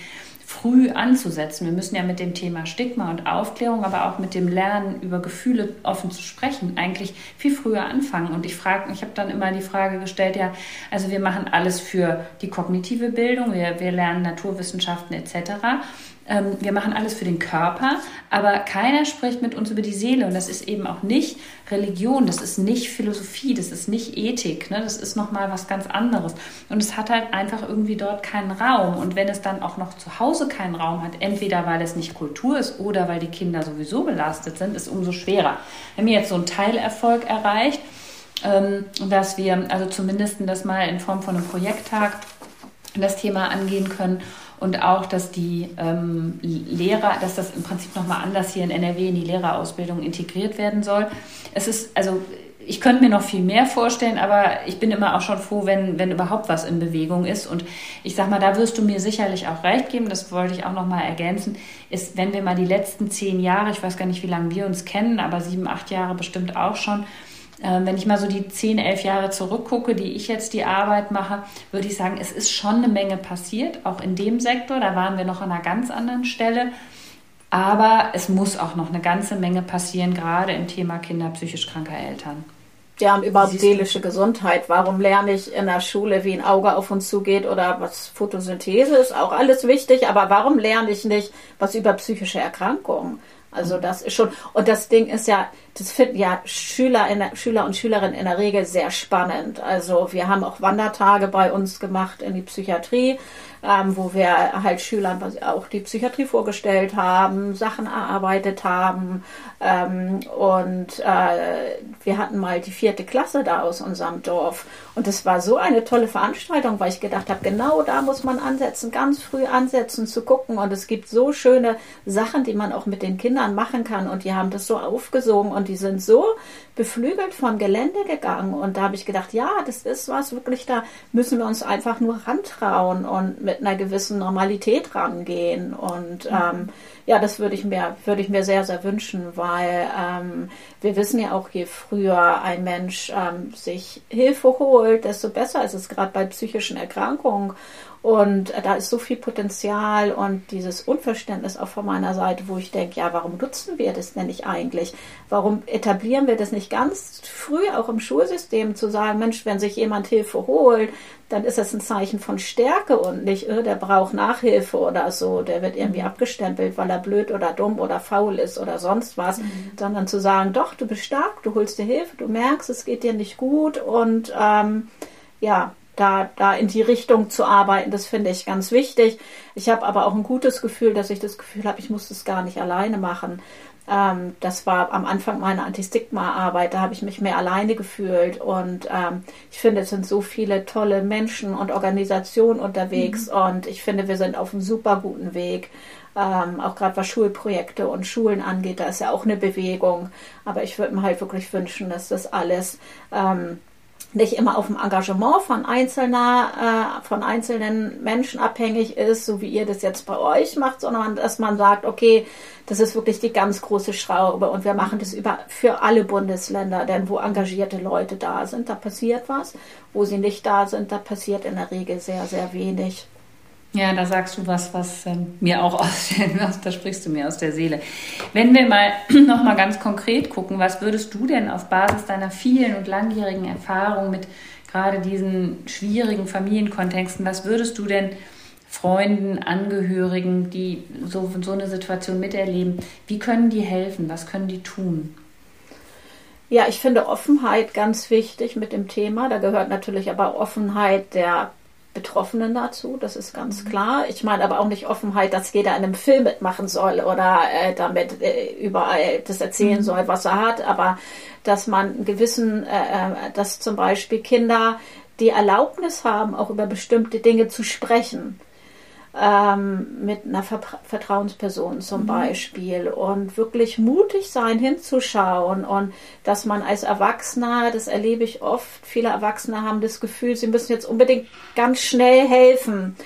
früh anzusetzen. Wir müssen ja mit dem Thema Stigma und Aufklärung, aber auch mit dem Lernen über Gefühle offen zu sprechen, eigentlich viel früher anfangen. Und ich frage, ich habe dann immer die Frage gestellt, ja, also wir machen alles für die kognitive Bildung, wir, wir lernen Naturwissenschaften etc ähm, wir machen alles für den Körper, aber keiner spricht mit uns über die Seele. Und das ist eben auch nicht Religion, das ist nicht Philosophie, das ist nicht Ethik, ne? das ist nochmal was ganz anderes. Und es hat halt einfach irgendwie dort keinen Raum. Und wenn es dann auch noch zu Hause keinen Raum hat, entweder weil es nicht Kultur ist oder weil die Kinder sowieso belastet sind, ist umso schwerer. Wenn wir jetzt so einen Teilerfolg erreicht, ähm, dass wir also zumindest das mal in Form von einem Projekttag das Thema angehen können und auch, dass die ähm, Lehrer, dass das im Prinzip nochmal anders hier in NRW in die Lehrerausbildung integriert werden soll. Es ist, also ich könnte mir noch viel mehr vorstellen, aber ich bin immer auch schon froh, wenn, wenn überhaupt was in Bewegung ist. Und ich sag mal, da wirst du mir sicherlich auch recht geben, das wollte ich auch nochmal ergänzen, ist, wenn wir mal die letzten zehn Jahre, ich weiß gar nicht, wie lange wir uns kennen, aber sieben, acht Jahre bestimmt auch schon, wenn ich mal so die zehn, elf Jahre zurückgucke, die ich jetzt die Arbeit mache, würde ich sagen, es ist schon eine Menge passiert, auch in dem Sektor. Da waren wir noch an einer ganz anderen Stelle. Aber es muss auch noch eine ganze Menge passieren, gerade im Thema Kinder psychisch kranker Eltern. Ja, und überhaupt seelische Gesundheit. Warum lerne ich in der Schule, wie ein Auge auf uns zugeht oder was Photosynthese ist, auch alles wichtig. Aber warum lerne ich nicht was über psychische Erkrankungen? Also das ist schon, und das Ding ist ja, das finden ja Schüler, der, Schüler und Schülerinnen in der Regel sehr spannend. Also wir haben auch Wandertage bei uns gemacht in die Psychiatrie ähm, wo wir halt Schülern auch die Psychiatrie vorgestellt haben, Sachen erarbeitet haben. Ähm, und äh, wir hatten mal die vierte Klasse da aus unserem Dorf. Und es war so eine tolle Veranstaltung, weil ich gedacht habe, genau da muss man ansetzen, ganz früh ansetzen, zu gucken. Und es gibt so schöne Sachen, die man auch mit den Kindern machen kann. Und die haben das so aufgesogen und die sind so beflügelt vom Gelände gegangen. Und da habe ich gedacht, ja, das ist was wirklich, da müssen wir uns einfach nur rantrauen und mit einer gewissen Normalität rangehen. Und mhm. ähm, ja, das würde ich mir, würde ich mir sehr, sehr wünschen, weil ähm, wir wissen ja auch, je früher ein Mensch ähm, sich Hilfe holt, desto besser ist es gerade bei psychischen Erkrankungen. Und da ist so viel Potenzial und dieses Unverständnis auch von meiner Seite, wo ich denke, ja, warum nutzen wir das denn nicht eigentlich? Warum etablieren wir das nicht ganz früh auch im Schulsystem zu sagen, Mensch, wenn sich jemand Hilfe holt, dann ist das ein Zeichen von Stärke und nicht, oh, der braucht Nachhilfe oder so, der wird irgendwie mhm. abgestempelt, weil er blöd oder dumm oder faul ist oder sonst was, mhm. sondern zu sagen, doch, du bist stark, du holst dir Hilfe, du merkst, es geht dir nicht gut und ähm, ja, da, da in die Richtung zu arbeiten, das finde ich ganz wichtig. Ich habe aber auch ein gutes Gefühl, dass ich das Gefühl habe, ich muss das gar nicht alleine machen. Ähm, das war am Anfang meiner Antistigma-Arbeit, da habe ich mich mehr alleine gefühlt. Und ähm, ich finde, es sind so viele tolle Menschen und Organisationen unterwegs mhm. und ich finde, wir sind auf einem super guten Weg. Ähm, auch gerade was Schulprojekte und Schulen angeht, da ist ja auch eine Bewegung. Aber ich würde mir halt wirklich wünschen, dass das alles ähm, nicht immer auf dem Engagement von einzelner, äh, von einzelnen Menschen abhängig ist, so wie ihr das jetzt bei euch macht, sondern dass man sagt, okay, das ist wirklich die ganz große Schraube und wir machen das über für alle Bundesländer, denn wo engagierte Leute da sind, da passiert was, wo sie nicht da sind, da passiert in der Regel sehr, sehr wenig. Ja, da sagst du was, was ähm, mir auch aus, da sprichst du mir aus der Seele. Wenn wir mal noch mal ganz konkret gucken, was würdest du denn auf Basis deiner vielen und langjährigen Erfahrung mit gerade diesen schwierigen Familienkontexten, was würdest du denn Freunden, Angehörigen, die so, so eine Situation miterleben, wie können die helfen? Was können die tun? Ja, ich finde Offenheit ganz wichtig mit dem Thema. Da gehört natürlich aber Offenheit der Betroffenen dazu, das ist ganz mhm. klar. Ich meine aber auch nicht Offenheit, dass jeder in einem Film mitmachen soll oder äh, damit äh, überall das erzählen mhm. soll, was er hat, aber dass man einen gewissen, äh, äh, dass zum Beispiel Kinder die Erlaubnis haben, auch über bestimmte Dinge zu sprechen ähm, mit einer Vertrauensperson zum mhm. Beispiel und wirklich mutig sein, hinzuschauen und dass man als Erwachsener, das erlebe ich oft, viele Erwachsene haben das Gefühl, sie müssen jetzt unbedingt ganz schnell helfen.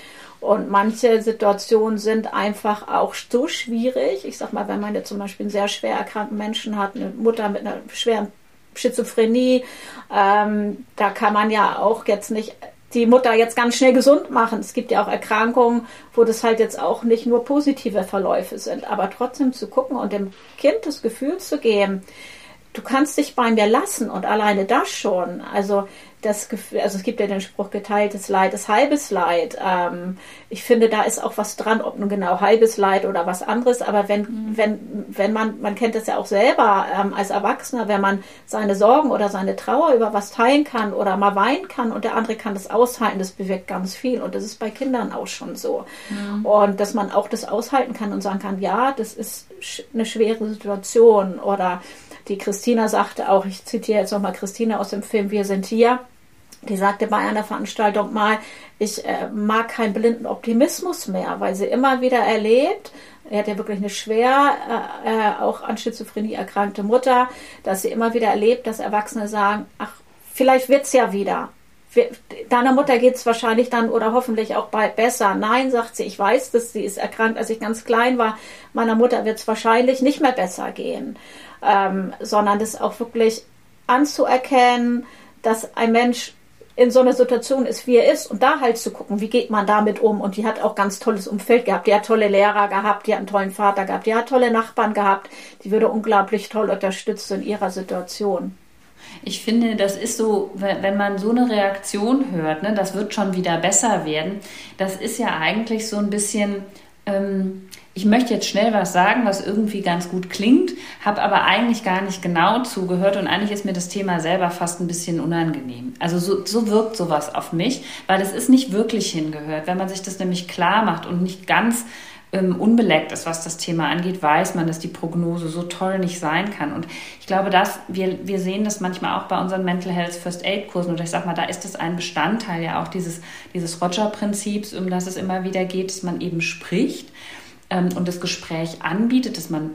Und manche Situationen sind einfach auch so schwierig. Ich sag mal, wenn man jetzt zum Beispiel einen sehr schwer erkrankten Menschen hat, eine Mutter mit einer schweren Schizophrenie, ähm, da kann man ja auch jetzt nicht die Mutter jetzt ganz schnell gesund machen. Es gibt ja auch Erkrankungen, wo das halt jetzt auch nicht nur positive Verläufe sind, aber trotzdem zu gucken und dem Kind das Gefühl zu geben, du kannst dich bei mir lassen und alleine das schon. Also das Gefühl, also es gibt ja den Spruch, geteiltes Leid ist halbes Leid. Ähm, ich finde, da ist auch was dran, ob nun genau halbes Leid oder was anderes, aber wenn, mhm. wenn, wenn man, man kennt das ja auch selber ähm, als Erwachsener, wenn man seine Sorgen oder seine Trauer über was teilen kann oder mal weinen kann und der andere kann das aushalten, das bewirkt ganz viel und das ist bei Kindern auch schon so. Mhm. Und dass man auch das aushalten kann und sagen kann, ja, das ist eine schwere Situation oder die Christina sagte auch, ich zitiere jetzt nochmal Christina aus dem Film Wir sind hier, die sagte bei einer Veranstaltung mal, ich äh, mag keinen blinden Optimismus mehr, weil sie immer wieder erlebt, er hat ja wirklich eine schwer äh, äh auch an Schizophrenie erkrankte Mutter, dass sie immer wieder erlebt, dass Erwachsene sagen, ach, vielleicht wird's ja wieder. Deiner Mutter geht's wahrscheinlich dann oder hoffentlich auch bald besser. Nein, sagt sie, ich weiß, dass sie ist erkrankt, als ich ganz klein war. Meiner Mutter wird's wahrscheinlich nicht mehr besser gehen ähm, sondern das auch wirklich anzuerkennen, dass ein Mensch in so einer Situation ist, wie er ist und da halt zu gucken, wie geht man damit um. Und die hat auch ganz tolles Umfeld gehabt. Die hat tolle Lehrer gehabt, die hat einen tollen Vater gehabt, die hat tolle Nachbarn gehabt. Die würde unglaublich toll unterstützt in ihrer Situation. Ich finde, das ist so, wenn man so eine Reaktion hört, ne, das wird schon wieder besser werden, das ist ja eigentlich so ein bisschen, ähm, ich möchte jetzt schnell was sagen, was irgendwie ganz gut klingt, habe aber eigentlich gar nicht genau zugehört und eigentlich ist mir das Thema selber fast ein bisschen unangenehm. Also so, so wirkt sowas auf mich, weil es ist nicht wirklich hingehört. Wenn man sich das nämlich klar macht und nicht ganz ähm, unbeleckt ist, was das Thema angeht, weiß man, dass die Prognose so toll nicht sein kann. Und ich glaube, dass wir, wir sehen das manchmal auch bei unseren Mental Health First Aid Kursen. Oder ich sag mal, da ist es ein Bestandteil ja auch dieses, dieses Roger-Prinzips, um das es immer wieder geht, dass man eben spricht ähm, und das Gespräch anbietet, dass man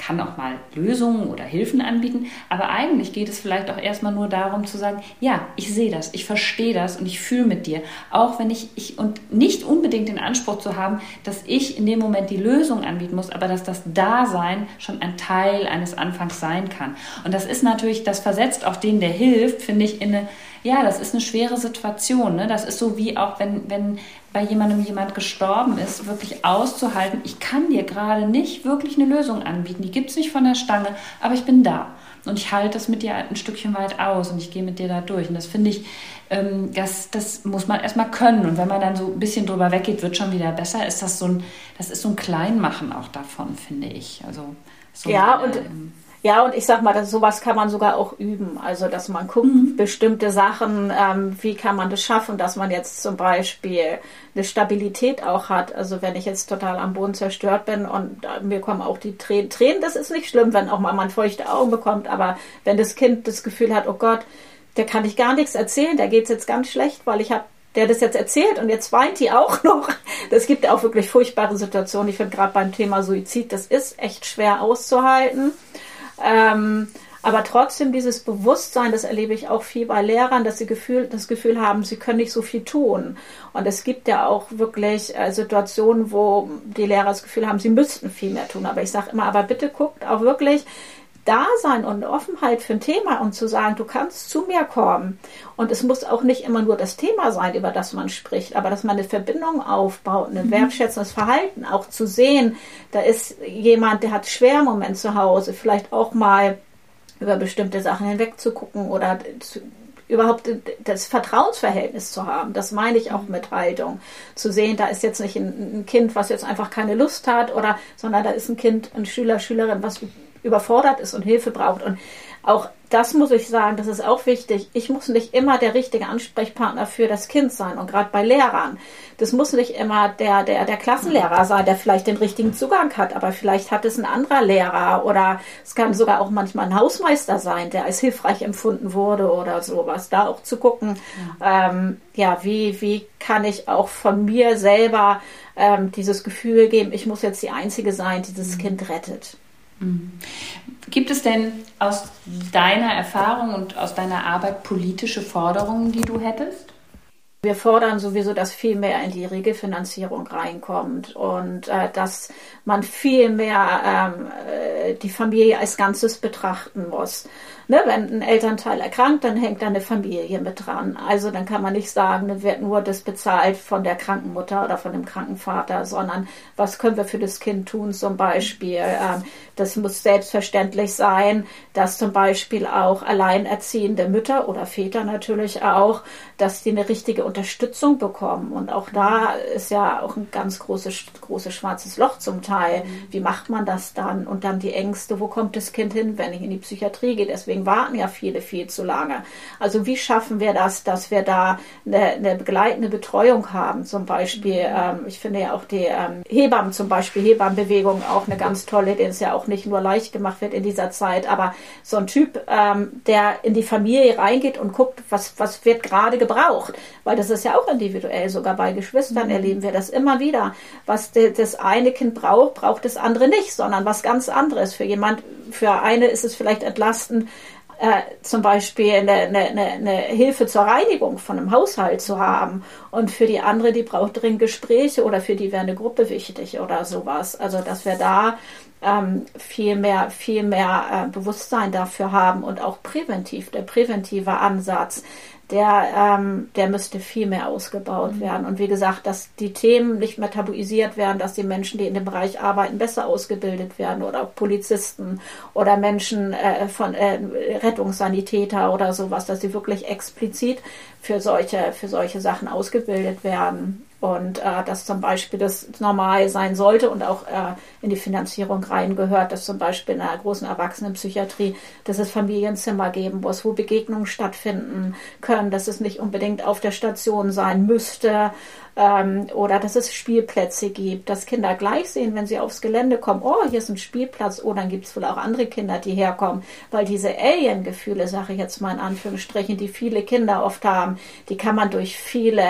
kann auch mal Lösungen oder Hilfen anbieten, aber eigentlich geht es vielleicht auch erstmal nur darum zu sagen, ja, ich sehe das, ich verstehe das und ich fühle mit dir, auch wenn ich, ich und nicht unbedingt den Anspruch zu haben, dass ich in dem Moment die Lösung anbieten muss, aber dass das Dasein schon ein Teil eines Anfangs sein kann. Und das ist natürlich, das versetzt auch den, der hilft, finde ich, in eine ja, das ist eine schwere Situation. Ne? Das ist so wie auch, wenn, wenn bei jemandem jemand gestorben ist, wirklich auszuhalten, ich kann dir gerade nicht wirklich eine Lösung anbieten, die gibt es nicht von der Stange, aber ich bin da. Und ich halte das mit dir ein Stückchen weit aus und ich gehe mit dir da durch. Und das finde ich, ähm, das, das muss man erstmal können. Und wenn man dann so ein bisschen drüber weggeht, wird schon wieder besser. Ist das so ein, das ist so ein Kleinmachen auch davon, finde ich. Also so ja, und ähm, ja, und ich sag mal, das, sowas kann man sogar auch üben. Also, dass man guckt, mhm. bestimmte Sachen, ähm, wie kann man das schaffen, dass man jetzt zum Beispiel eine Stabilität auch hat. Also, wenn ich jetzt total am Boden zerstört bin und äh, mir kommen auch die Tränen. Tränen, das ist nicht schlimm, wenn auch mal man feuchte Augen bekommt, aber wenn das Kind das Gefühl hat, oh Gott, der kann ich gar nichts erzählen, der geht's jetzt ganz schlecht, weil ich habe der das jetzt erzählt und jetzt weint die auch noch. Das gibt auch wirklich furchtbare Situationen. Ich finde gerade beim Thema Suizid, das ist echt schwer auszuhalten. Ähm, aber trotzdem dieses Bewusstsein, das erlebe ich auch viel bei Lehrern, dass sie Gefühl, das Gefühl haben, sie können nicht so viel tun. Und es gibt ja auch wirklich äh, Situationen, wo die Lehrer das Gefühl haben, sie müssten viel mehr tun. Aber ich sage immer, aber bitte guckt auch wirklich, Dasein und Offenheit für ein Thema und zu sagen, du kannst zu mir kommen. Und es muss auch nicht immer nur das Thema sein, über das man spricht, aber dass man eine Verbindung aufbaut, ein mhm. wertschätzendes Verhalten, auch zu sehen, da ist jemand, der hat schwer Moment zu Hause, vielleicht auch mal über bestimmte Sachen hinweg zu gucken oder zu, überhaupt das Vertrauensverhältnis zu haben. Das meine ich auch mit Haltung. Zu sehen, da ist jetzt nicht ein, ein Kind, was jetzt einfach keine Lust hat oder, sondern da ist ein Kind, ein Schüler, Schülerin, was überfordert ist und Hilfe braucht. Und auch das muss ich sagen, das ist auch wichtig. Ich muss nicht immer der richtige Ansprechpartner für das Kind sein. Und gerade bei Lehrern, das muss nicht immer der, der, der Klassenlehrer sein, der vielleicht den richtigen Zugang hat, aber vielleicht hat es ein anderer Lehrer oder es kann sogar auch manchmal ein Hausmeister sein, der als hilfreich empfunden wurde oder sowas. Da auch zu gucken, ja, ähm, ja wie, wie kann ich auch von mir selber ähm, dieses Gefühl geben, ich muss jetzt die Einzige sein, die das mhm. Kind rettet. Mhm. Gibt es denn aus deiner Erfahrung und aus deiner Arbeit politische Forderungen, die du hättest? Wir fordern sowieso, dass viel mehr in die Regelfinanzierung reinkommt und äh, dass man viel mehr ähm, äh, die Familie als Ganzes betrachten muss. Ne, wenn ein Elternteil erkrankt, dann hängt da eine Familie mit dran. Also dann kann man nicht sagen, dann wird nur das bezahlt von der Krankenmutter oder von dem Krankenvater, sondern was können wir für das Kind tun zum Beispiel. Ähm, das muss selbstverständlich sein, dass zum Beispiel auch alleinerziehende Mütter oder Väter natürlich auch, dass die eine richtige Unterstützung bekommen. Und auch da ist ja auch ein ganz großes, großes schwarzes Loch zum Teil. Wie macht man das dann? Und dann die Ängste, wo kommt das Kind hin, wenn ich in die Psychiatrie gehe? Deswegen warten ja viele viel zu lange. Also wie schaffen wir das, dass wir da eine, eine begleitende Betreuung haben? Zum Beispiel, ähm, ich finde ja auch die ähm, Hebammen zum Beispiel, Hebammenbewegung auch eine ganz tolle, denen es ja auch nicht nur leicht gemacht wird in dieser Zeit, aber so ein Typ, ähm, der in die Familie reingeht und guckt, was, was wird gerade gebraucht, weil das ist ja auch individuell, sogar bei Geschwistern mhm. erleben wir das immer wieder. Was das eine Kind braucht, braucht das andere nicht, sondern was ganz anderes. Für jemand, für eine ist es vielleicht entlastend, äh, zum Beispiel eine, eine, eine, Hilfe zur Reinigung von einem Haushalt zu haben. Und für die andere, die braucht dringend Gespräche oder für die wäre eine Gruppe wichtig oder sowas. Also, dass wir da ähm, viel mehr, viel mehr äh, Bewusstsein dafür haben und auch präventiv, der präventive Ansatz, der, ähm, der müsste viel mehr ausgebaut mhm. werden. Und wie gesagt, dass die Themen nicht mehr tabuisiert werden, dass die Menschen, die in dem Bereich arbeiten, besser ausgebildet werden oder auch Polizisten oder Menschen äh, von äh, Rettungssanitäter oder sowas, dass sie wirklich explizit für solche, für solche Sachen ausgebildet werden und äh, dass zum Beispiel das normal sein sollte und auch äh, in die Finanzierung reingehört, dass zum Beispiel in einer großen Erwachsenenpsychiatrie, dass es Familienzimmer geben muss, wo Begegnungen stattfinden können, dass es nicht unbedingt auf der Station sein müsste ähm, oder dass es Spielplätze gibt, dass Kinder gleich sehen, wenn sie aufs Gelände kommen, oh, hier ist ein Spielplatz, oh, dann gibt es wohl auch andere Kinder, die herkommen, weil diese Alien-Gefühle, sage ich jetzt mal in Anführungsstrichen, die viele Kinder oft haben, die kann man durch viele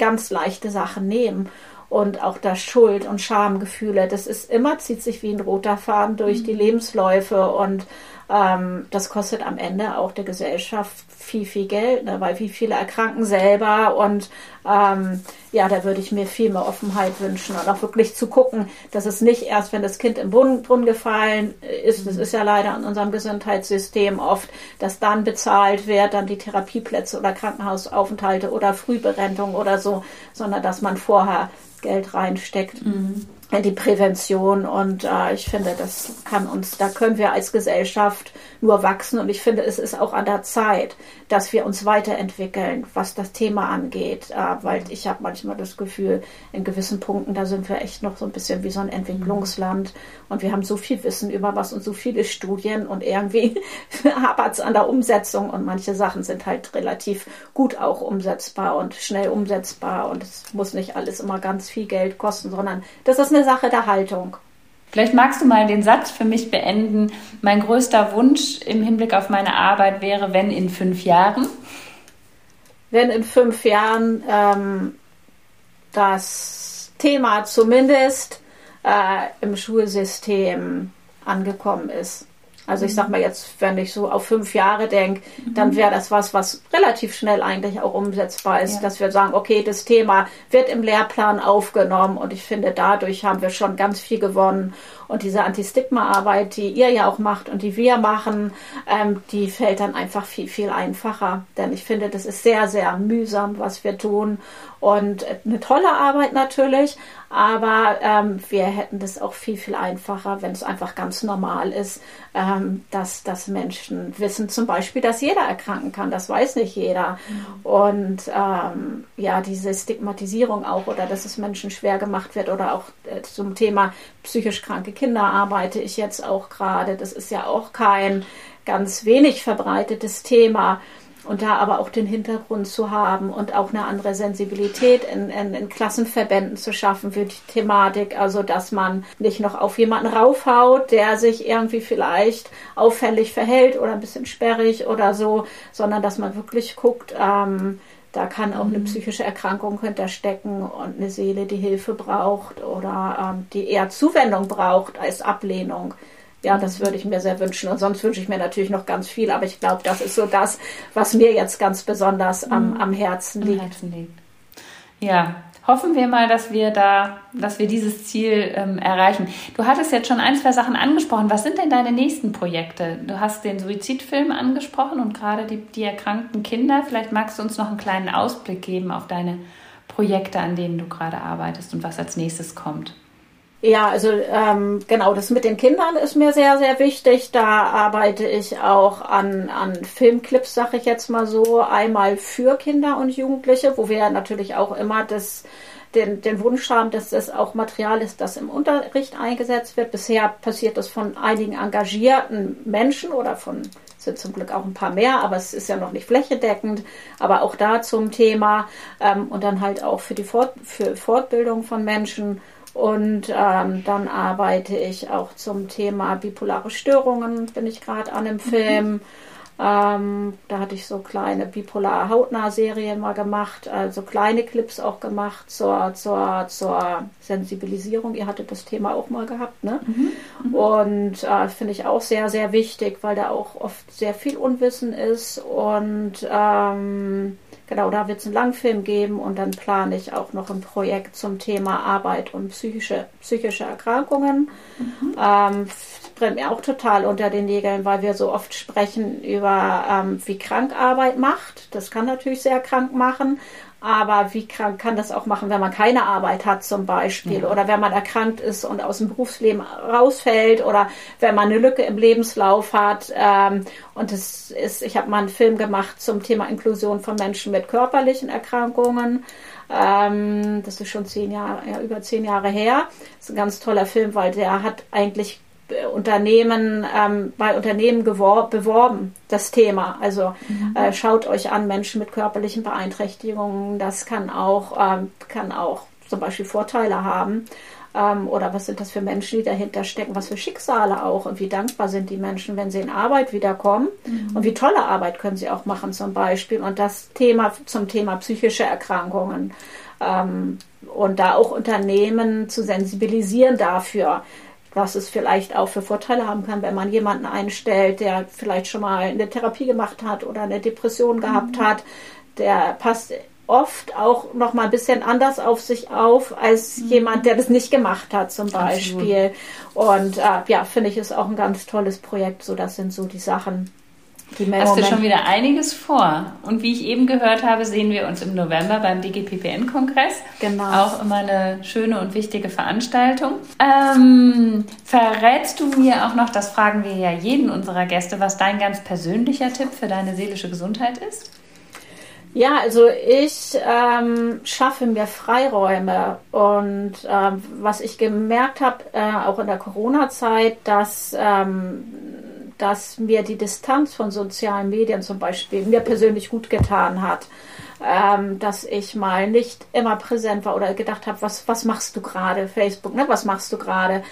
ganz leichte Sachen nehmen. Und auch das Schuld- und Schamgefühle, das ist immer, zieht sich wie ein roter Faden durch mhm. die Lebensläufe und ähm, das kostet am Ende auch der Gesellschaft viel, viel Geld, ne? weil wie viele erkranken selber und ähm, ja, da würde ich mir viel mehr Offenheit wünschen und auch wirklich zu gucken, dass es nicht erst, wenn das Kind im Brunnen, gefallen ist, das ist ja leider in unserem Gesundheitssystem oft, dass dann bezahlt wird, dann die Therapieplätze oder Krankenhausaufenthalte oder Frühberentung oder so, sondern dass man vorher Geld reinsteckt. Mhm die Prävention und äh, ich finde, das kann uns, da können wir als Gesellschaft nur wachsen. Und ich finde, es ist auch an der Zeit, dass wir uns weiterentwickeln, was das Thema angeht, äh, weil ich habe manchmal das Gefühl, in gewissen Punkten, da sind wir echt noch so ein bisschen wie so ein Entwicklungsland. Und wir haben so viel Wissen über was und so viele Studien und irgendwie hapert es an der Umsetzung. Und manche Sachen sind halt relativ gut auch umsetzbar und schnell umsetzbar. Und es muss nicht alles immer ganz viel Geld kosten, sondern das ist eine Sache der Haltung. Vielleicht magst du mal den Satz für mich beenden. Mein größter Wunsch im Hinblick auf meine Arbeit wäre, wenn in fünf Jahren. Wenn in fünf Jahren ähm, das Thema zumindest äh, im Schulsystem angekommen ist. Also ich sag mal jetzt, wenn ich so auf fünf Jahre denke, dann mhm. wäre das was, was relativ schnell eigentlich auch umsetzbar ist, ja. dass wir sagen, okay, das Thema wird im Lehrplan aufgenommen und ich finde, dadurch haben wir schon ganz viel gewonnen. Und diese Anti-Stigma-Arbeit, die ihr ja auch macht und die wir machen, ähm, die fällt dann einfach viel, viel einfacher. Denn ich finde, das ist sehr, sehr mühsam, was wir tun. Und eine tolle Arbeit natürlich, aber ähm, wir hätten das auch viel, viel einfacher, wenn es einfach ganz normal ist, ähm, dass, dass Menschen wissen zum Beispiel, dass jeder erkranken kann. Das weiß nicht jeder. Mhm. Und ähm, ja, diese Stigmatisierung auch oder dass es Menschen schwer gemacht wird oder auch äh, zum Thema psychisch kranke Kinder arbeite ich jetzt auch gerade. Das ist ja auch kein ganz wenig verbreitetes Thema. Und da aber auch den Hintergrund zu haben und auch eine andere Sensibilität in, in, in, Klassenverbänden zu schaffen für die Thematik. Also, dass man nicht noch auf jemanden raufhaut, der sich irgendwie vielleicht auffällig verhält oder ein bisschen sperrig oder so, sondern dass man wirklich guckt, ähm, da kann auch eine mhm. psychische Erkrankung hinterstecken und eine Seele, die Hilfe braucht oder ähm, die eher Zuwendung braucht als Ablehnung. Ja, das würde ich mir sehr wünschen. Und sonst wünsche ich mir natürlich noch ganz viel, aber ich glaube, das ist so das, was mir jetzt ganz besonders am, mhm. am Herzen liegt. Am Herzen liegt. Ja, hoffen wir mal, dass wir da, dass wir dieses Ziel ähm, erreichen. Du hattest jetzt schon ein, zwei Sachen angesprochen. Was sind denn deine nächsten Projekte? Du hast den Suizidfilm angesprochen und gerade die, die erkrankten Kinder. Vielleicht magst du uns noch einen kleinen Ausblick geben auf deine Projekte, an denen du gerade arbeitest und was als nächstes kommt. Ja, also ähm, genau, das mit den Kindern ist mir sehr, sehr wichtig. Da arbeite ich auch an, an Filmclips, sage ich jetzt mal so, einmal für Kinder und Jugendliche, wo wir natürlich auch immer das, den, den Wunsch haben, dass das auch Material ist, das im Unterricht eingesetzt wird. Bisher passiert das von einigen engagierten Menschen oder von sind zum Glück auch ein paar mehr, aber es ist ja noch nicht flächendeckend. Aber auch da zum Thema ähm, und dann halt auch für die Fort, für Fortbildung von Menschen und ähm, dann arbeite ich auch zum Thema bipolare Störungen, bin ich gerade an dem mhm. Film. Mhm. Ähm, da hatte ich so kleine bipolare Hautnah-Serien mal gemacht, also kleine Clips auch gemacht zur, zur, zur Sensibilisierung. Ihr hattet das Thema auch mal gehabt, ne? Mhm. Mhm. Und äh, finde ich auch sehr, sehr wichtig, weil da auch oft sehr viel Unwissen ist und ähm, Genau, da wird es einen Langfilm geben und dann plane ich auch noch ein Projekt zum Thema Arbeit und psychische, psychische Erkrankungen. Mhm. Ähm, brennt mir auch total unter den Nägeln, weil wir so oft sprechen über, ähm, wie krank Arbeit macht. Das kann natürlich sehr krank machen. Aber wie krank kann das auch machen, wenn man keine Arbeit hat zum Beispiel ja. oder wenn man erkrankt ist und aus dem Berufsleben rausfällt oder wenn man eine Lücke im Lebenslauf hat. Ähm, und es ist, ich habe mal einen Film gemacht zum Thema Inklusion von Menschen mit körperlichen Erkrankungen. Ähm, das ist schon zehn Jahre, ja, über zehn Jahre her. Das ist ein ganz toller Film, weil der hat eigentlich Unternehmen ähm, bei Unternehmen beworben, das Thema. Also mhm. äh, schaut euch an, Menschen mit körperlichen Beeinträchtigungen, das kann auch, ähm, kann auch zum Beispiel Vorteile haben. Ähm, oder was sind das für Menschen, die dahinter stecken, was für Schicksale auch und wie dankbar sind die Menschen, wenn sie in Arbeit wiederkommen mhm. und wie tolle Arbeit können sie auch machen zum Beispiel. Und das Thema zum Thema psychische Erkrankungen. Ähm, und da auch Unternehmen zu sensibilisieren dafür, was es vielleicht auch für Vorteile haben kann, wenn man jemanden einstellt, der vielleicht schon mal eine Therapie gemacht hat oder eine Depression gehabt mhm. hat, der passt oft auch noch mal ein bisschen anders auf sich auf als mhm. jemand, der das nicht gemacht hat zum Beispiel. Absolut. Und äh, ja, finde ich ist auch ein ganz tolles Projekt. So, das sind so die Sachen. Hast du schon wieder einiges vor. Und wie ich eben gehört habe, sehen wir uns im November beim DGPPN-Kongress. Genau. Auch immer eine schöne und wichtige Veranstaltung. Ähm, verrätst du mir auch noch, das fragen wir ja jeden unserer Gäste, was dein ganz persönlicher Tipp für deine seelische Gesundheit ist? Ja, also ich ähm, schaffe mir Freiräume und ähm, was ich gemerkt habe, äh, auch in der Corona-Zeit, dass, ähm, dass mir die Distanz von sozialen Medien zum Beispiel mir persönlich gut getan hat. Ähm, dass ich mal nicht immer präsent war oder gedacht habe, was, was machst du gerade, Facebook, ne? was machst du gerade?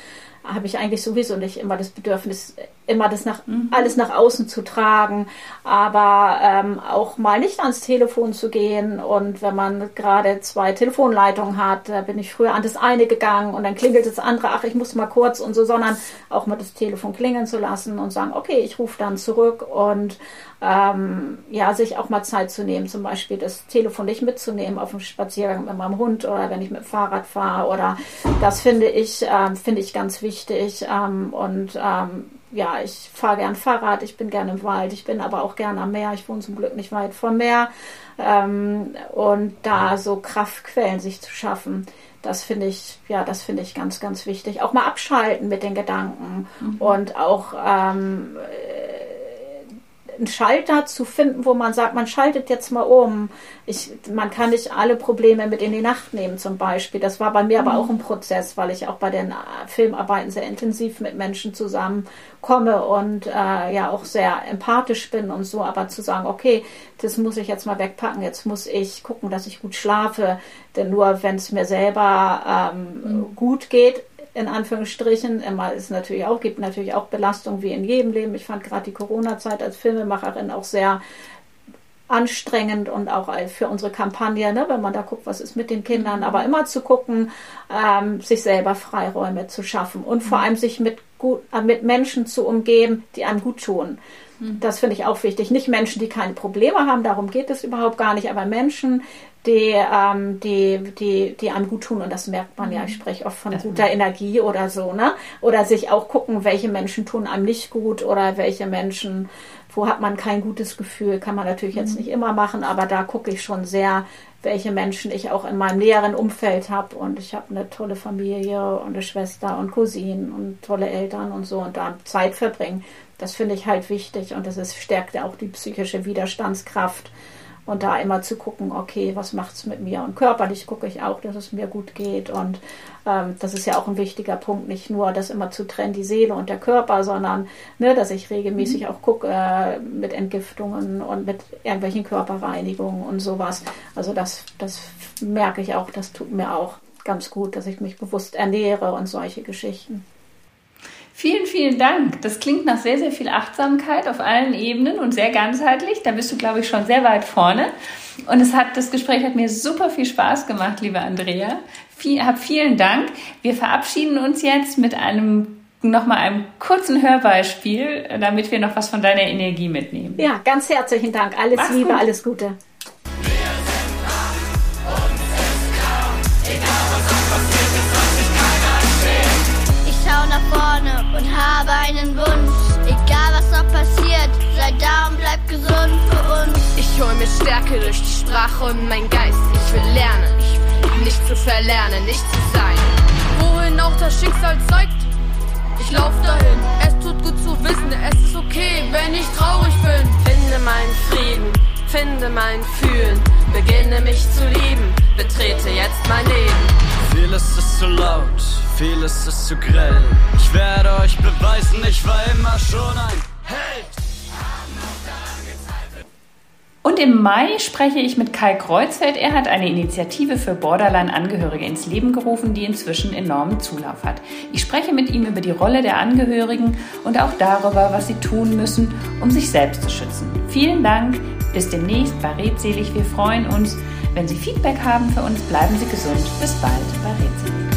Habe ich eigentlich sowieso nicht immer das Bedürfnis, immer das nach, mhm. alles nach außen zu tragen, aber ähm, auch mal nicht ans Telefon zu gehen. Und wenn man gerade zwei Telefonleitungen hat, da bin ich früher an das eine gegangen und dann klingelt das andere, ach, ich muss mal kurz und so, sondern auch mal das Telefon klingeln zu lassen und sagen, okay, ich rufe dann zurück und ähm, ja, sich auch mal Zeit zu nehmen, zum Beispiel das Telefon nicht mitzunehmen auf dem Spaziergang mit meinem Hund oder wenn ich mit dem Fahrrad fahre oder das finde ich, ähm, finde ich ganz wichtig ähm, und ähm, ja, ich fahre gern Fahrrad, ich bin gerne im Wald, ich bin aber auch gerne am Meer, ich wohne zum Glück nicht weit vom Meer ähm, und da so Kraftquellen sich zu schaffen, das finde ich, ja, das finde ich ganz, ganz wichtig. Auch mal abschalten mit den Gedanken mhm. und auch ähm, einen Schalter zu finden, wo man sagt, man schaltet jetzt mal um. Ich, man kann nicht alle Probleme mit in die Nacht nehmen zum Beispiel. Das war bei mir mhm. aber auch ein Prozess, weil ich auch bei den äh, Filmarbeiten sehr intensiv mit Menschen zusammenkomme und äh, ja auch sehr empathisch bin und so. Aber zu sagen, okay, das muss ich jetzt mal wegpacken, jetzt muss ich gucken, dass ich gut schlafe. Denn nur wenn es mir selber ähm, mhm. gut geht, in Anführungsstrichen. Immer ist natürlich auch, gibt natürlich auch Belastung wie in jedem Leben. Ich fand gerade die Corona-Zeit als Filmemacherin auch sehr anstrengend und auch für unsere Kampagne, ne, wenn man da guckt, was ist mit den Kindern, aber immer zu gucken, ähm, sich selber Freiräume zu schaffen und vor mhm. allem sich mit, gut, äh, mit Menschen zu umgeben, die einem gut tun. Mhm. Das finde ich auch wichtig. Nicht Menschen, die keine Probleme haben, darum geht es überhaupt gar nicht, aber Menschen, die, ähm, die, die, die einem gut tun und das merkt man ja. Ich mhm. spreche oft von guter Energie oder so, ne? Oder sich auch gucken, welche Menschen tun einem nicht gut oder welche Menschen, wo hat man kein gutes Gefühl, kann man natürlich jetzt mhm. nicht immer machen, aber da gucke ich schon sehr, welche Menschen ich auch in meinem näheren Umfeld habe und ich habe eine tolle Familie und eine Schwester und Cousinen und tolle Eltern und so und da Zeit verbringen. Das finde ich halt wichtig und das ist, stärkt ja auch die psychische Widerstandskraft und da immer zu gucken, okay, was macht es mit mir? Und körperlich gucke ich auch, dass es mir gut geht. Und ähm, das ist ja auch ein wichtiger Punkt, nicht nur das immer zu trennen, die Seele und der Körper, sondern ne, dass ich regelmäßig mhm. auch gucke äh, mit Entgiftungen und mit irgendwelchen Körperreinigungen und sowas. Also das, das merke ich auch, das tut mir auch ganz gut, dass ich mich bewusst ernähre und solche Geschichten. Vielen, vielen Dank. Das klingt nach sehr, sehr viel Achtsamkeit auf allen Ebenen und sehr ganzheitlich. Da bist du, glaube ich, schon sehr weit vorne. Und es hat, das Gespräch hat mir super viel Spaß gemacht, liebe Andrea. Viel, hab vielen Dank. Wir verabschieden uns jetzt mit einem nochmal einem kurzen Hörbeispiel, damit wir noch was von deiner Energie mitnehmen. Ja, ganz herzlichen Dank. Alles Mach's Liebe, gut. alles Gute. gerne und habe einen Wunsch. Egal was noch passiert, sei da und bleib gesund für uns. Ich hol mir Stärke durch die Sprache und mein Geist. Ich will lernen, ich will nicht zu verlernen, nicht zu sein. Wohin auch das Schicksal zeigt, ich lauf dahin. Es tut gut zu wissen, es ist okay, wenn ich traurig bin. Finde meinen Frieden, finde mein Fühlen, beginne mich zu lieben, betrete jetzt mein Leben. Vieles ist zu laut, vieles ist zu grell. Ich werde euch beweisen, ich war immer schon ein Held. Und im Mai spreche ich mit Kai Kreuzfeld. Er hat eine Initiative für Borderline-Angehörige ins Leben gerufen, die inzwischen enormen Zulauf hat. Ich spreche mit ihm über die Rolle der Angehörigen und auch darüber, was sie tun müssen, um sich selbst zu schützen. Vielen Dank. Bis demnächst bei Redselig. Wir freuen uns. Wenn Sie Feedback haben für uns, bleiben Sie gesund. Bis bald bei Redselig.